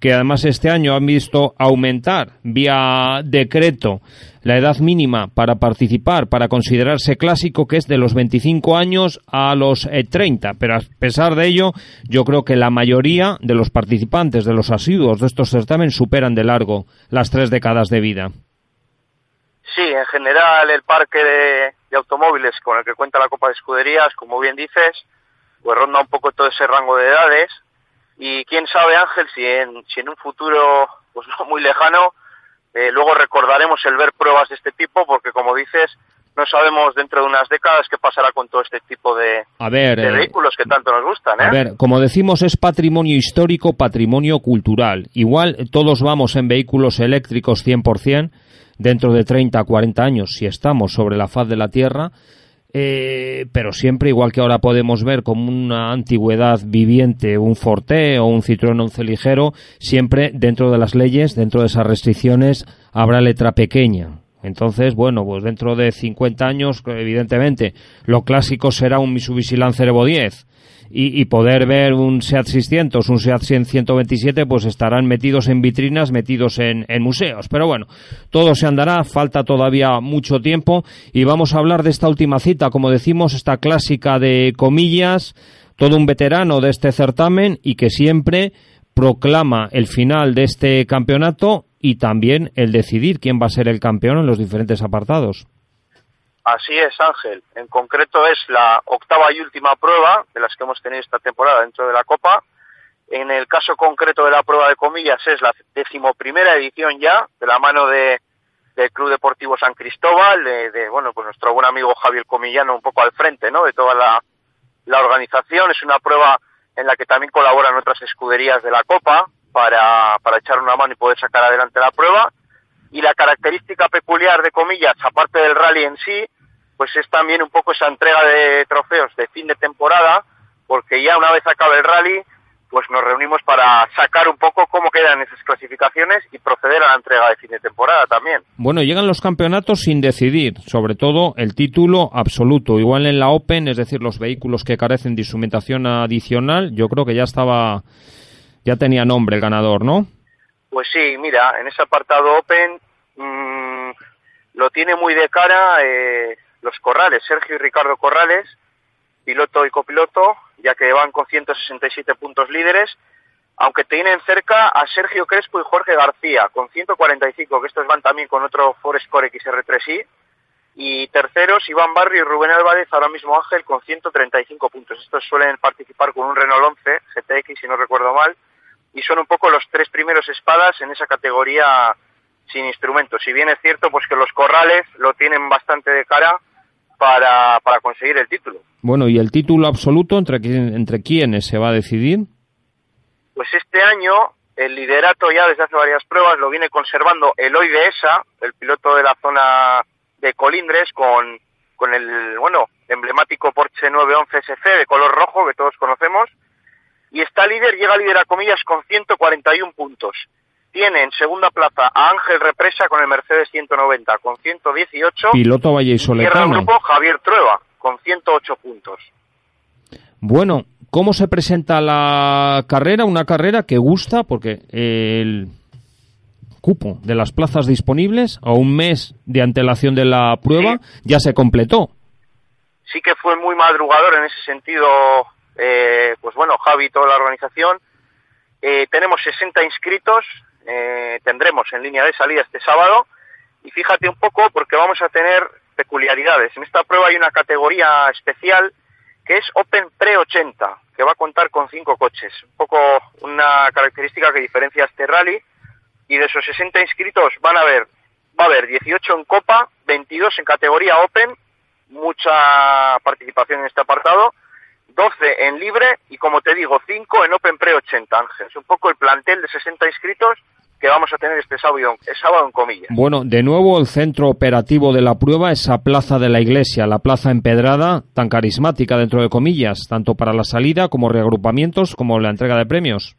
que además este año han visto aumentar vía decreto la edad mínima para participar, para considerarse clásico, que es de los 25 años a los 30. Pero a pesar de ello, yo creo que la mayoría de los participantes, de los asiduos de estos certámenes, superan de largo las tres décadas de vida. Sí, en general el parque de, de automóviles con el que cuenta la Copa de Escuderías, como bien dices, pues ronda un poco todo ese rango de edades y quién sabe Ángel si en, si en un futuro pues no muy lejano eh, luego recordaremos el ver pruebas de este tipo porque como dices no sabemos dentro de unas décadas qué pasará con todo este tipo de, a ver, de eh, vehículos que tanto nos gustan. ¿eh? A ver, como decimos, es patrimonio histórico, patrimonio cultural. Igual todos vamos en vehículos eléctricos 100% dentro de 30, 40 años, si estamos sobre la faz de la Tierra, eh, pero siempre, igual que ahora podemos ver como una antigüedad viviente un Forte o un Citroën 11 ligero, siempre dentro de las leyes, dentro de esas restricciones, habrá letra pequeña. Entonces, bueno, pues dentro de 50 años, evidentemente, lo clásico será un Mitsubishi Lancer Evo 10 y, poder ver un SEAT 600, un SEAT 127, pues estarán metidos en vitrinas, metidos en, museos. Pero bueno, todo se andará, falta todavía mucho tiempo y vamos a hablar de esta última cita, como decimos, esta clásica de comillas, todo un veterano de este certamen y que siempre proclama el final de este campeonato y también el decidir quién va a ser el campeón en los diferentes apartados. Así es, Ángel. En concreto es la octava y última prueba de las que hemos tenido esta temporada dentro de la Copa. En el caso concreto de la prueba de comillas es la decimoprimera edición ya, de la mano de, del Club Deportivo San Cristóbal, de, bueno, pues nuestro buen amigo Javier Comillano un poco al frente, ¿no? De toda la, la organización. Es una prueba en la que también colaboran otras escuderías de la Copa para, para echar una mano y poder sacar adelante la prueba. Y la característica peculiar de comillas, aparte del rally en sí, pues es también un poco esa entrega de trofeos de fin de temporada, porque ya una vez acabe el rally, pues nos reunimos para sacar un poco cómo quedan esas clasificaciones y proceder a la entrega de fin de temporada también. Bueno, llegan los campeonatos sin decidir, sobre todo el título absoluto. Igual en la Open, es decir, los vehículos que carecen de instrumentación adicional, yo creo que ya estaba, ya tenía nombre el ganador, ¿no? Pues sí, mira, en ese apartado Open mmm, lo tiene muy de cara eh, los Corrales, Sergio y Ricardo Corrales, piloto y copiloto, ya que van con 167 puntos líderes, aunque tienen cerca a Sergio Crespo y Jorge García con 145, que estos van también con otro Forescore XR3i, y terceros Iván Barrio y Rubén Álvarez, ahora mismo Ángel, con 135 puntos. Estos suelen participar con un Renault 11 GTX, si no recuerdo mal, y son un poco los tres primeros espadas en esa categoría sin instrumentos. Si bien es cierto pues que los corrales lo tienen bastante de cara para, para conseguir el título. Bueno, ¿y el título absoluto entre, entre quiénes se va a decidir? Pues este año el liderato ya desde hace varias pruebas lo viene conservando Eloy Dehesa, el piloto de la zona de Colindres, con, con el, bueno, emblemático Porsche 911 SC de color rojo que todos conocemos. Y está líder, llega líder a comillas con 141 puntos. Tiene en segunda plaza a Ángel Represa con el Mercedes 190 con 118. Piloto Valle y Cierra el grupo Javier Trueba con 108 puntos. Bueno, ¿cómo se presenta la carrera? Una carrera que gusta porque el cupo de las plazas disponibles a un mes de antelación de la prueba ya se completó. Sí que fue muy madrugador en ese sentido, eh, pues bueno, Javi y toda la organización. Eh, tenemos 60 inscritos, eh, tendremos en línea de salida este sábado y fíjate un poco porque vamos a tener peculiaridades. En esta prueba hay una categoría especial que es Open Pre 80, que va a contar con cinco coches. Un poco una característica que diferencia este rally y de esos 60 inscritos van a haber, va a haber 18 en Copa, 22 en categoría Open, mucha participación en este apartado, 12 en libre y como te digo, 5 en Open Pre 80, Ángel. Es un poco el plantel de 60 inscritos que vamos a tener este sábado, sábado en comillas. Bueno, de nuevo el centro operativo de la prueba, esa plaza de la iglesia, la plaza empedrada, tan carismática dentro de comillas, tanto para la salida como reagrupamientos, como la entrega de premios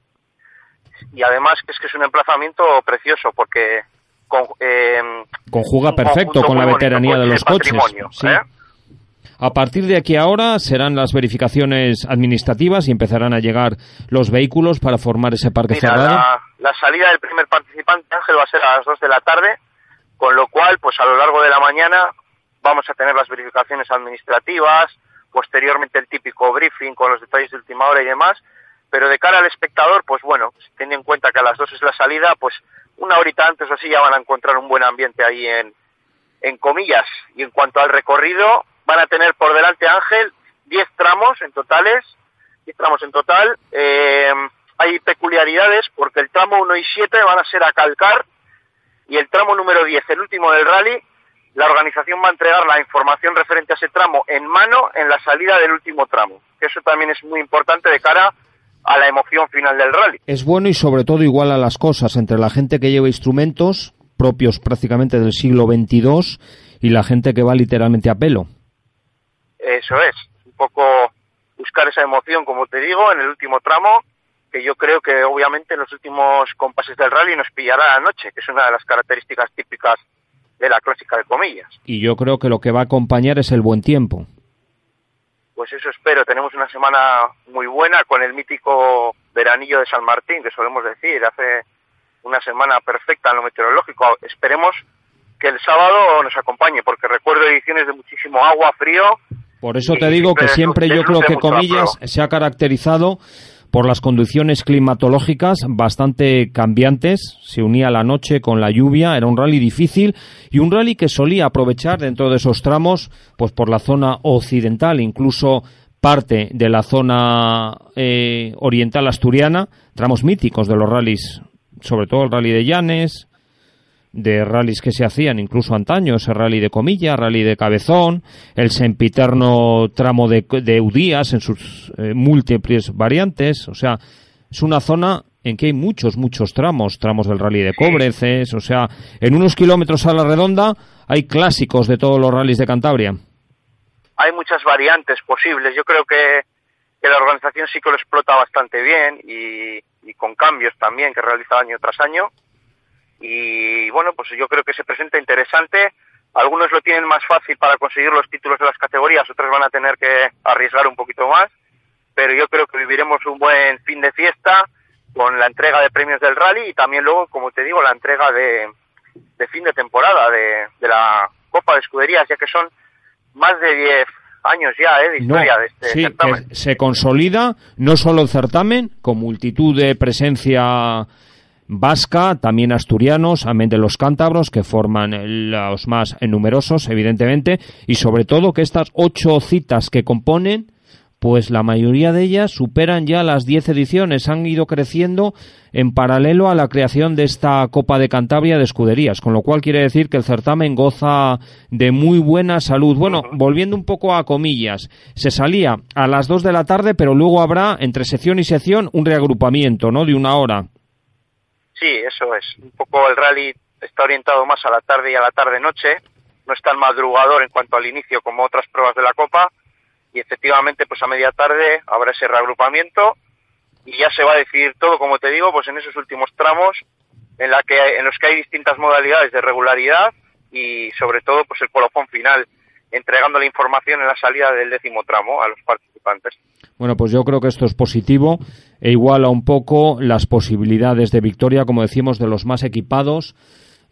y además es que es un emplazamiento precioso porque eh, conjuga perfecto con la veteranía de los coches. ¿eh? A partir de aquí ahora serán las verificaciones administrativas y empezarán a llegar los vehículos para formar ese parque cerrado. La, la, salida del primer participante, Ángel, va a ser a las 2 de la tarde, con lo cual, pues a lo largo de la mañana vamos a tener las verificaciones administrativas, posteriormente el típico briefing con los detalles de última hora y demás, pero de cara al espectador, pues bueno, teniendo en cuenta que a las dos es la salida, pues una horita antes o así ya van a encontrar un buen ambiente ahí en, en comillas. Y en cuanto al recorrido, van a tener por delante Ángel 10 tramos en totales, 10 tramos en total. Eh, hay peculiaridades porque el tramo 1 y 7 van a ser a calcar y el tramo número 10, el último del rally, la organización va a entregar la información referente a ese tramo en mano en la salida del último tramo, eso también es muy importante de cara a la emoción final del rally. Es bueno y sobre todo igual a las cosas entre la gente que lleva instrumentos propios prácticamente del siglo XXII y la gente que va literalmente a pelo. Eso es, un poco buscar esa emoción, como te digo, en el último tramo, que yo creo que obviamente en los últimos compases del rally nos pillará la noche, que es una de las características típicas de la clásica de comillas. Y yo creo que lo que va a acompañar es el buen tiempo pues eso espero. Tenemos una semana muy buena con el mítico veranillo de San Martín, que solemos decir, hace una semana perfecta en lo meteorológico. Esperemos que el sábado nos acompañe, porque recuerdo ediciones de muchísimo agua, frío. Por eso te digo que siempre yo creo que Comillas se ha caracterizado por las condiciones climatológicas bastante cambiantes, se unía la noche con la lluvia, era un rally difícil y un rally que solía aprovechar dentro de esos tramos, pues por la zona occidental, incluso parte de la zona eh, oriental asturiana, tramos míticos de los rallies, sobre todo el rally de Llanes, de rallies que se hacían incluso antaño, ese rally de Comilla, rally de Cabezón, el sempiterno tramo de, de Udías en sus eh, múltiples variantes, o sea, es una zona en que hay muchos, muchos tramos, tramos del rally de Cobreces, o sea, en unos kilómetros a la redonda hay clásicos de todos los rallies de Cantabria. Hay muchas variantes posibles, yo creo que, que la organización sí que lo explota bastante bien y con cambios también que realiza año tras año y bueno, pues yo creo que se presenta interesante. Algunos lo tienen más fácil para conseguir los títulos de las categorías, otros van a tener que arriesgar un poquito más, pero yo creo que viviremos un buen fin de fiesta con la entrega de premios del rally y también luego, como te digo, la entrega de, de fin de temporada de, de la Copa de Escuderías, ya que son más de 10 años ya ¿eh? de historia de este sí, certamen. se consolida no solo el certamen, con multitud de presencia vasca, también asturianos, amén de los cántabros, que forman los más numerosos, evidentemente, y sobre todo que estas ocho citas que componen, pues la mayoría de ellas superan ya las diez ediciones, han ido creciendo en paralelo a la creación de esta Copa de Cantabria de escuderías, con lo cual quiere decir que el certamen goza de muy buena salud. Bueno, volviendo un poco a comillas, se salía a las dos de la tarde, pero luego habrá entre sección y sección un reagrupamiento, ¿no? De una hora. Sí, eso es. Un poco el rally está orientado más a la tarde y a la tarde-noche. No es tan madrugador en cuanto al inicio como otras pruebas de la Copa. Y efectivamente, pues a media tarde habrá ese reagrupamiento y ya se va a decidir todo, como te digo, pues en esos últimos tramos en, la que, en los que hay distintas modalidades de regularidad y sobre todo pues el colofón final, entregando la información en la salida del décimo tramo a los participantes. Bueno, pues yo creo que esto es positivo e iguala un poco las posibilidades de victoria, como decimos, de los más equipados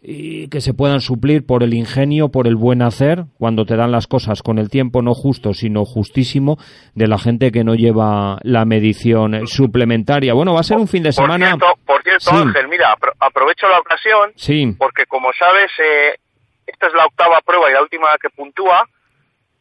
y que se puedan suplir por el ingenio, por el buen hacer, cuando te dan las cosas con el tiempo no justo, sino justísimo, de la gente que no lleva la medición suplementaria. Bueno, va a ser un fin de semana. Por cierto, por cierto Sí. Ángel, mira, apro- aprovecho la ocasión Sí, porque como sabes, eh, esta es la octava prueba y la última que puntúa,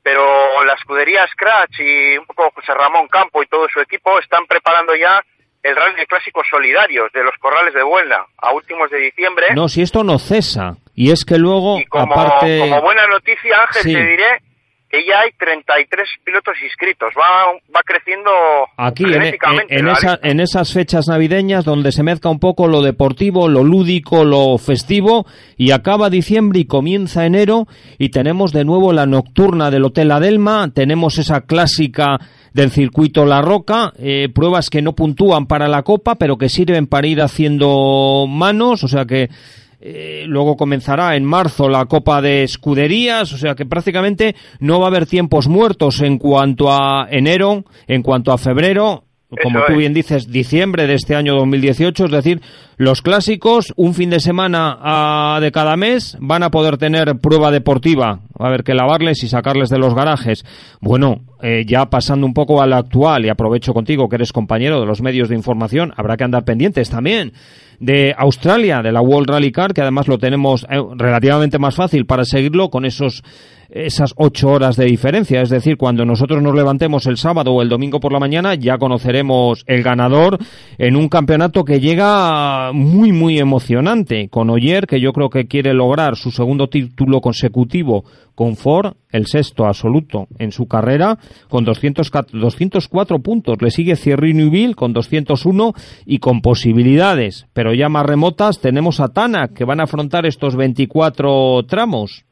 pero la escudería Scratch y un poco José Ramón Campo y todo su equipo están preparando ya el rally de clásicos solidarios de los corrales de Buelna a últimos de diciembre. no, si esto no cesa. Y es que luego, como, aparte. como buena noticia, Ángel, Sí. te diré que ya hay 33 pilotos inscritos. Va, va creciendo Aquí, en, frenéticamente en- en la esa- en esas fechas navideñas donde se mezcla un poco lo deportivo, lo lúdico, lo festivo, y acaba diciembre y comienza enero, y tenemos de nuevo la nocturna del Hotel Adelma, tenemos esa clásica del circuito La Roca, eh, pruebas que no puntúan para la Copa, pero que sirven para ir haciendo manos, o sea que eh, luego comenzará en marzo la Copa de Escuderías, o sea que prácticamente no va a haber tiempos muertos en cuanto a enero, en cuanto a febrero, como tú es. bien dices, diciembre de este año 2018, es decir, los clásicos, un fin de semana ah, de cada mes, van a poder tener prueba deportiva, va a haber que lavarles y sacarles de los garajes. Bueno, eh, ya pasando un poco al actual, y aprovecho contigo que eres compañero de los medios de información, habrá que andar pendientes también de Australia, de la World Rally Car, que además lo tenemos eh, relativamente más fácil para seguirlo con esos esas ocho horas de diferencia. Es decir, cuando nosotros nos levantemos el sábado o el domingo por la mañana, ya conoceremos el ganador en un campeonato que llega muy, muy emocionante. Con Oyer, que yo creo que quiere lograr su segundo título consecutivo con Ford, el sexto absoluto en su carrera, con 200, 204 puntos. Le sigue Thierry Neuville con 201 y con posibilidades, pero ya más remotas, tenemos a Tanak, que van a afrontar estos 24 tramos.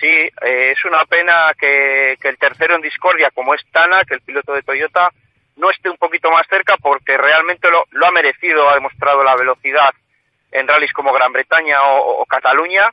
Sí, eh, es una pena que, que el tercero en discordia, como es Tana, que el piloto de Toyota, no esté un poquito más cerca porque realmente lo, lo ha merecido, ha demostrado la velocidad en rallies como Gran Bretaña o, o Cataluña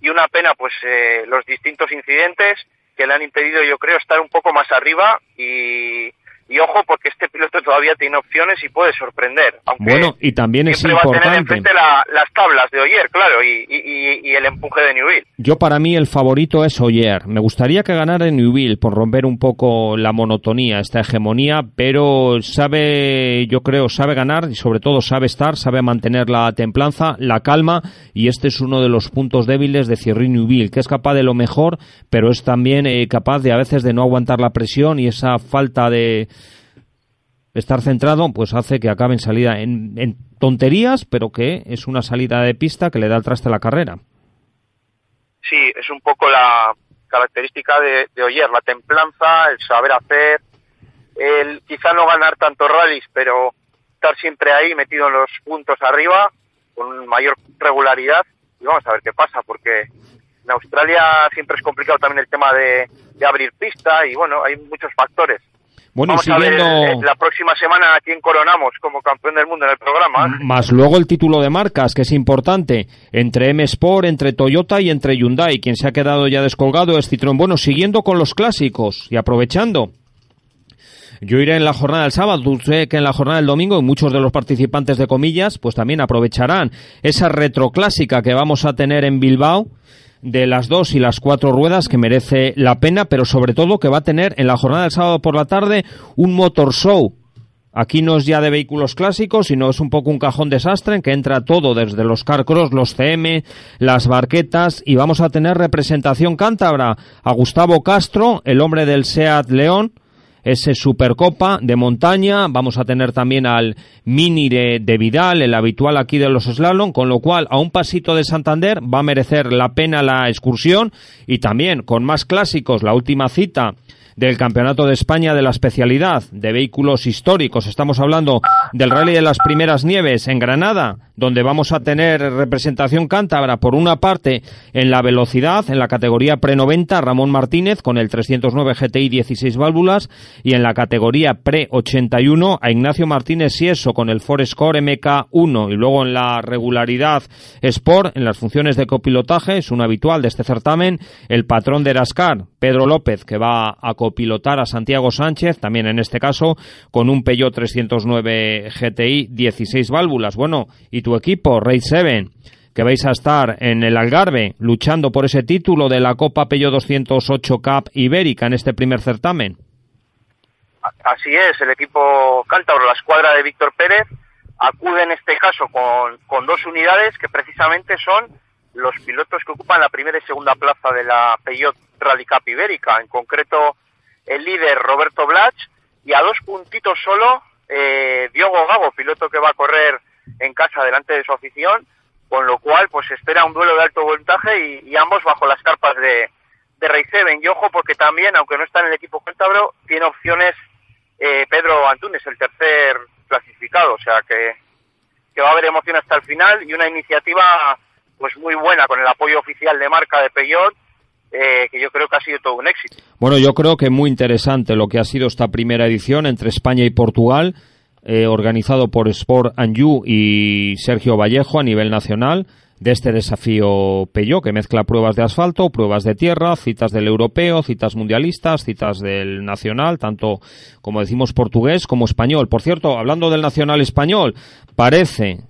y una pena pues eh, los distintos incidentes que le han impedido yo creo estar un poco más arriba y, y ojo porque este piloto todavía tiene opciones y puede sorprender aunque Bueno, y también es siempre va a tener importante. enfrente la- las tablas de Oyer claro y, y- y- y el empuje de Newville Yo para mí el favorito es Oyer. Me gustaría que ganara en Newville por romper un poco la monotonía, esta hegemonía, pero sabe, yo creo, sabe ganar y sobre todo sabe estar, sabe mantener la templanza, la calma y este es uno de los puntos débiles de Thierry Newville, que es capaz de lo mejor, pero es también eh, capaz de a veces de no aguantar la presión y esa falta de estar centrado pues hace que acabe en salida en, tonterías, pero que es una salida de pista que le da el traste a la carrera. Sí, es un poco la característica de, de Oyer, la templanza, el saber hacer, el quizá no ganar tantos rallies, pero estar siempre ahí metido en los puntos arriba con mayor regularidad y vamos a ver qué pasa porque en Australia siempre es complicado también el tema de, de abrir pista y bueno, hay muchos factores. Bueno, y Vamos a ver siguiendo... la próxima semana a quién coronamos como campeón del mundo en el programa. Más luego el título de marcas, que es importante, entre M Sport, entre Toyota y entre Hyundai. Quien se ha quedado ya descolgado es Citroën. Bueno, siguiendo con los clásicos y aprovechando. Yo iré en la jornada del sábado, sé que en la jornada del domingo y muchos de los participantes de comillas pues también aprovecharán esa retroclásica que vamos a tener en Bilbao de las dos y las cuatro ruedas que merece la pena, pero sobre todo que va a tener en la jornada del sábado por la tarde un motor show. Aquí no es ya de vehículos clásicos, sino es un poco un cajón desastre en que entra todo, desde los carcross, los CM, las barquetas, y vamos a tener representación cántabra a Gustavo Castro, el hombre del SEAT León, ese Supercopa de montaña. Vamos a tener también al Mini de, Vidal, el habitual aquí de los slalom, con lo cual a un pasito de Santander va a merecer la pena la excursión y también con más clásicos, la última cita del Campeonato de España de la especialidad de vehículos históricos. Estamos hablando del Rally de las Primeras Nieves en Granada, donde vamos a tener representación cántabra por una parte en la velocidad, en la categoría pre-90, Ramón Martínez con el 309 GTI 16 válvulas y en la categoría pre-81 a Ignacio Martínez Sieso con el Forescore MK1 y luego en la regularidad Sport, en las funciones de copilotaje, es un habitual de este certamen, el patrón de Erascar, Pedro López, que va a pilotar a Santiago Sánchez, también en este caso con un Peugeot 309 GTI 16 válvulas. Bueno, y tu equipo, Race 7, que vais a estar en el Algarve luchando por ese título de la Copa Peugeot 208 Cup Ibérica en este primer certamen. Así es, el equipo cántabro, la escuadra de Víctor Pérez, acude en este caso con, con dos unidades que precisamente son los pilotos que ocupan la primera y segunda plaza de la Peugeot Rally Cup Ibérica, en concreto el líder Roberto Blach y a dos puntitos solo eh, Diogo Gago, piloto que va a correr en casa delante de su afición, con lo cual pues espera un duelo de alto voltaje y, ambos bajo las carpas de, de Rey Seven. Y ojo porque también, aunque no está en el equipo cántabro, tiene opciones eh, Pedro Antunes, el tercer clasificado, o sea que, que va a haber emoción hasta el final y una iniciativa pues muy buena con el apoyo oficial de marca de Peyot eh, que yo creo que ha sido todo un éxito. Bueno, yo creo que muy interesante lo que ha sido esta primera edición entre España y Portugal, eh, organizado por Sport You y Sergio Vallejo a nivel nacional de este desafío Peugeot, que mezcla pruebas de asfalto, pruebas de tierra, citas del europeo, citas mundialistas, citas del nacional, tanto como decimos portugués como español. Por cierto, hablando del nacional español, parece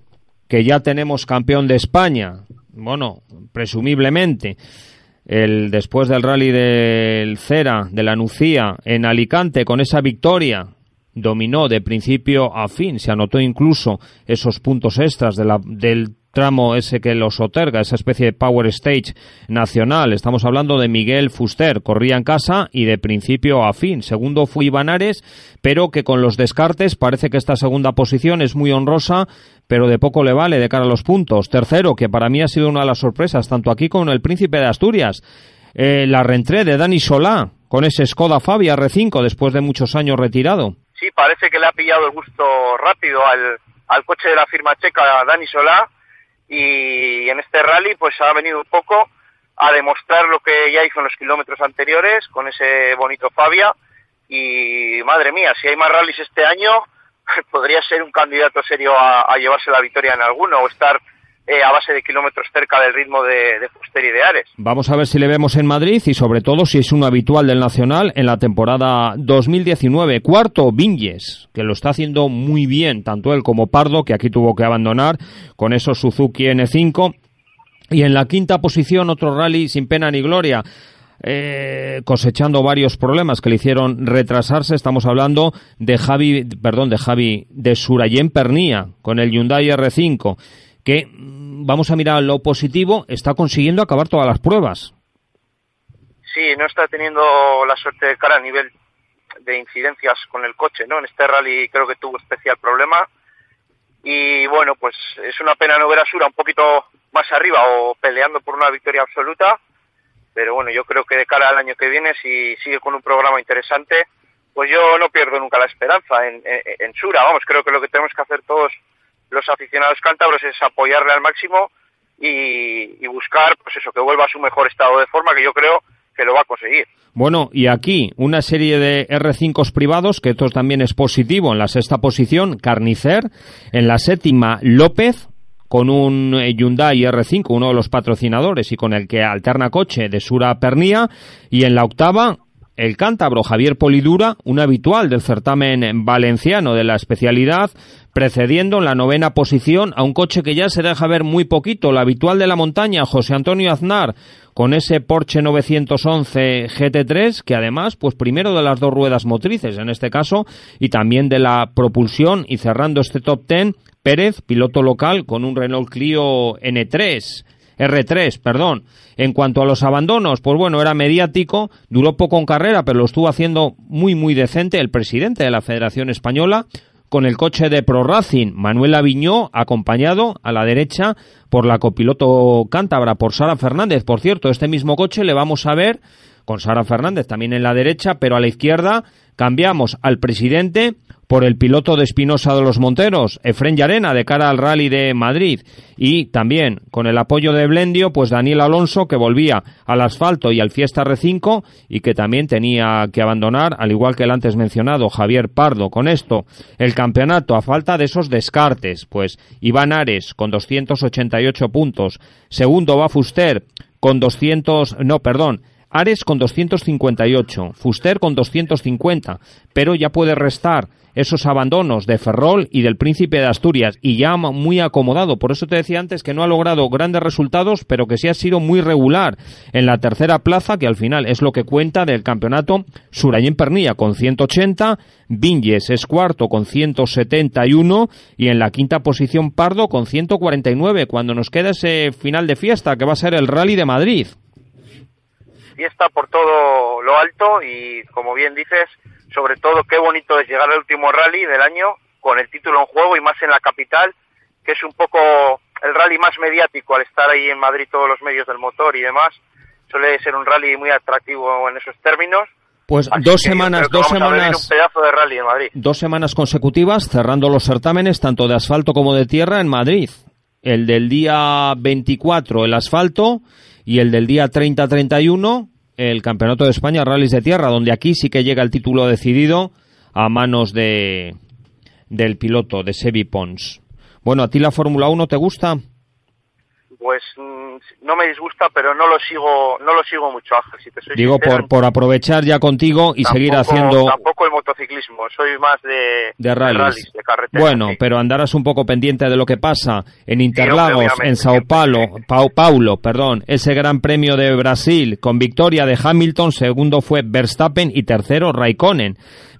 que ya tenemos campeón de España, bueno, presumiblemente, el después del rally del Cera, de la Nucía, en Alicante, con esa victoria, dominó de principio a fin, se anotó incluso esos puntos extras de la, del tramo ese que los otorga, esa especie de Power Stage nacional. Estamos hablando de Miguel Fuster, corría en casa y de principio a fin. Segundo fue Ivanares, pero que con los descartes parece que esta segunda posición es muy honrosa, pero de poco le vale de cara a los puntos. Tercero, que para mí ha sido una de las sorpresas, tanto aquí como en el Príncipe de Asturias. Eh, la reentré de Dani Solá con ese Skoda Fabia R5 después de muchos años retirado. Sí, parece que le ha pillado el gusto rápido al, al coche de la firma checa Dani Solá y en este rally pues ha venido un poco a demostrar lo que ya hizo en los kilómetros anteriores con ese bonito Fabia. Y madre mía, si hay más rallies este año [LAUGHS] podría ser un candidato serio a, llevarse la victoria en alguno o estar eh, a base de kilómetros cerca del ritmo de, de Fuster y de Ares. Vamos a ver si le vemos en Madrid y sobre todo si es un habitual del Nacional en la temporada 2019. Cuarto, Vinges, que lo está haciendo muy bien, tanto él como Pardo, que aquí tuvo que abandonar con esos Suzuki N5. Y en la quinta posición, otro rally sin pena ni gloria. Eh, cosechando varios problemas que le hicieron retrasarse. Estamos hablando de Javi, perdón, de Javi, de Surayen Pernía con el Hyundai R5 que mm, vamos a mirar lo positivo, está consiguiendo acabar todas las pruebas. Sí, no está teniendo la suerte de cara a nivel de incidencias con el coche, ¿no? En este rally creo que tuvo especial problema y bueno, pues es una pena no ver a Sura un poquito más arriba o peleando por una victoria absoluta, pero bueno, yo creo que de cara al año que viene, si sigue con un programa interesante, pues yo no pierdo nunca la esperanza en, en, en Sura, vamos, creo que lo que tenemos que hacer todos los aficionados cántabros es apoyarle al máximo y, buscar, pues eso, que vuelva a su mejor estado de forma, que yo creo que lo va a conseguir. Bueno, y aquí una serie de R5 privados, que esto también es positivo. En la sexta posición, Carnicer. En la séptima, López, con un Hyundai R5, uno de los patrocinadores y con el que alterna coche de Sura Pernía. Y en la octava, el cántabro Javier Polidura, un habitual del certamen valenciano de la especialidad, precediendo en la novena posición a un coche que ya se deja ver muy poquito, el habitual de la montaña, José Antonio Aznar, con ese Porsche 911 GT3, que además, pues primero de las dos ruedas motrices en este caso, y también de la propulsión, y cerrando este top ten, Pérez, piloto local, con un Renault Clio N3. R3, perdón. En cuanto a los abandonos, pues bueno, era mediático, duró poco en carrera, pero lo estuvo haciendo muy, muy decente el presidente de la Federación Española, con el coche de Pro Racing, Manuel Aviñó, acompañado a la derecha por la copiloto cántabra, por Sara Fernández. Por cierto, este mismo coche le vamos a ver con Sara Fernández también en la derecha, pero a la izquierda cambiamos al presidente por el piloto de Espinosa de los Monteros, Efren Llarena, de cara al Rally de Madrid. Y también, con el apoyo de Blendio, pues Daniel Alonso, que volvía al asfalto y al Fiesta R5 y que también tenía que abandonar, al igual que el antes mencionado Javier Pardo. Con esto, el campeonato, a falta de esos descartes, pues Iván Ares con 288 puntos, segundo va Fuster con 200, no, perdón, Ares con 258, Fuster con 250, pero ya puede restar esos abandonos de Ferrol y del Príncipe de Asturias y ya muy acomodado. Por eso te decía antes que no ha logrado grandes resultados, pero que sí ha sido muy regular en la tercera plaza, que al final es lo que cuenta del campeonato Surayén Pernilla con 180, Vinges es cuarto con 171 y en la quinta posición Pardo con 149, cuando nos queda ese final de fiesta que va a ser el Rally de Madrid fiesta por todo lo alto y, como bien dices, sobre todo qué bonito es llegar al último rally del año con el título en juego y más en la capital, que es un poco el rally más mediático al estar ahí en Madrid todos los medios del motor y demás. Suele ser un rally muy atractivo en esos términos. Pues dos semanas, dos semanas, un pedazo de rally en Madrid. dos semanas consecutivas cerrando los certámenes tanto de asfalto como de tierra en Madrid. El del día 24 el asfalto y el del día 30-31 el Campeonato de España Rallys de Tierra, donde aquí sí que llega el título decidido a manos de del piloto de Sebi Pons. Bueno, ¿a ti la Fórmula 1 te gusta? Pues no me disgusta, pero no lo sigo, no lo sigo mucho, Ángel. Si te soy Digo por, por aprovechar ya contigo y seguir haciendo. Tampoco el motociclismo, soy más de, de rallies. de, carretera. Bueno, pero andarás un poco pendiente de lo que pasa en Interlagos, en Sao Paulo, Paulo, perdón, ese Gran Premio de Brasil con victoria de Hamilton, segundo fue Verstappen y tercero Raikkonen.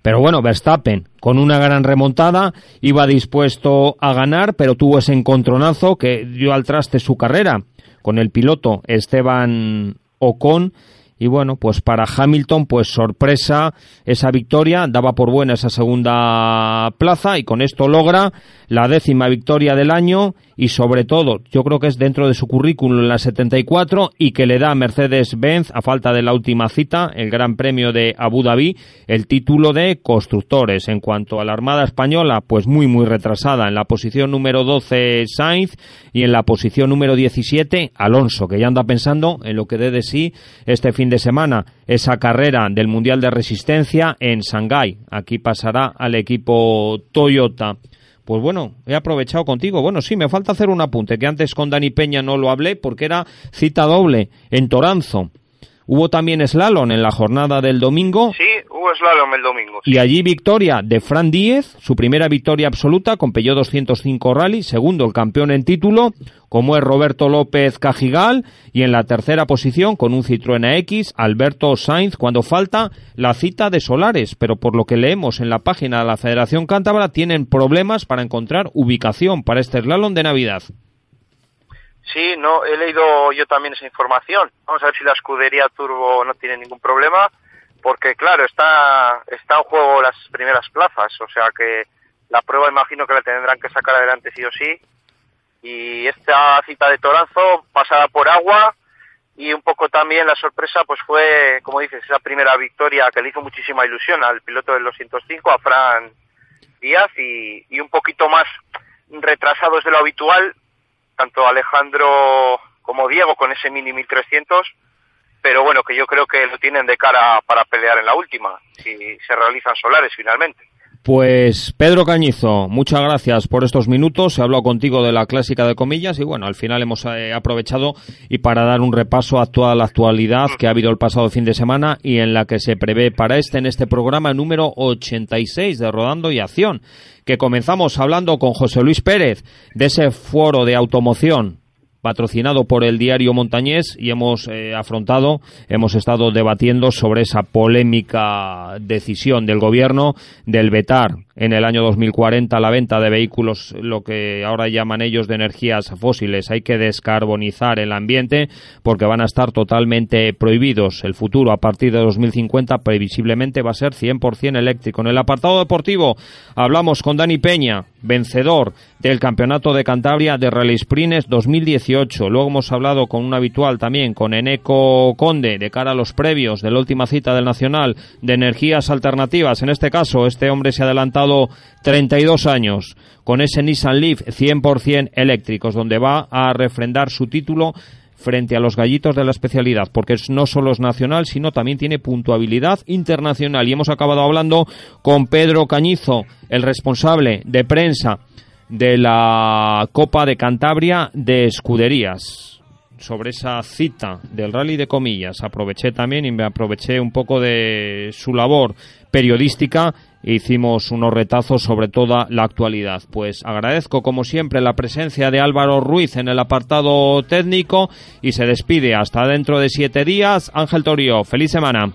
Pero bueno, Verstappen, con una gran remontada, iba dispuesto a ganar, pero tuvo ese encontronazo que dio al traste su carrera con el piloto Esteban Ocon. Y bueno, pues para Hamilton, pues sorpresa esa victoria, daba por buena esa segunda plaza y con esto logra la décima victoria del año y sobre todo, yo creo que es dentro de su currículum en la 74 y que le da a Mercedes-Benz, a falta de la última cita, el Gran Premio de Abu Dhabi, el título de constructores. En cuanto a la Armada Española, pues muy, muy retrasada. En la posición número 12, Sainz y en la posición número 17, Alonso, que ya anda pensando en lo que dé de sí este fin de semana, esa carrera del Mundial de Resistencia en Shanghái. Aquí pasará al equipo Toyota. Pues bueno, he aprovechado contigo. Bueno, sí, me falta hacer un apunte, que antes con Dani Peña no lo hablé porque era cita doble en Toranzo. Hubo también slalom en la jornada del domingo. Sí, hubo slalom el domingo. Y allí victoria de Fran Díez, su primera victoria absoluta con Peugeot 205 Rally, segundo el campeón en título, como es Roberto López Cajigal, y en la tercera posición con un Citroën X, Alberto Sainz, cuando falta la cita de Solares, pero por lo que leemos en la página de la Federación Cántabra tienen problemas para encontrar ubicación para este slalom de Navidad. Sí, no, he leído yo también esa información. Vamos a ver si la escudería Turbo no tiene ningún problema, porque claro, está, está en juego las primeras plazas, o sea que la prueba imagino que la tendrán que sacar adelante sí o sí. Y esta cita de Toranzo, pasada por agua, y un poco también la sorpresa pues fue, como dices, esa primera victoria que le hizo muchísima ilusión al piloto del 205, a Fran Díaz, y, y un poquito más retrasados de lo habitual, tanto Alejandro como Diego con ese Mini 1300, pero bueno, que yo creo que lo tienen de cara para pelear en la última, si se realizan solares finalmente. Pues Pedro Cañizo, muchas gracias por estos minutos. He hablado contigo de la clásica de comillas y bueno, al final hemos eh, aprovechado y para dar un repaso a toda la actualidad que ha habido el pasado fin de semana y en la que se prevé para este en este programa número 86 de Rodando y Acción, que comenzamos hablando con José Luis Pérez de ese foro de automoción patrocinado por el diario Montañés y hemos eh, afrontado, hemos estado debatiendo sobre esa polémica decisión del gobierno del vetar en el año 2040 la venta de vehículos, lo que ahora llaman ellos de energías fósiles. Hay que descarbonizar el ambiente porque van a estar totalmente prohibidos. El futuro a partir de 2050 previsiblemente va a ser 100% eléctrico. En el apartado deportivo hablamos con Dani Peña, vencedor del Campeonato de Cantabria de Rally Sprints 2018. Luego hemos hablado con un habitual también, con Eneco Conde, de cara a los previos de la última cita del Nacional de Energías Alternativas. En este caso, este hombre se ha adelantado 32 años con ese Nissan Leaf 100% eléctricos, donde va a refrendar su título frente a los gallitos de la especialidad, porque no solo es nacional, sino también tiene puntuabilidad internacional. Y hemos acabado hablando con Pedro Cañizo, el responsable de prensa de la Copa de Cantabria de Escuderías sobre esa cita del rally de comillas. Aproveché también y me aproveché un poco de su labor periodística hicimos unos retazos sobre toda la actualidad. Pues agradezco como siempre la presencia de Álvaro Ruiz en el apartado técnico y se despide hasta dentro de siete días. Ángel Torio, feliz semana.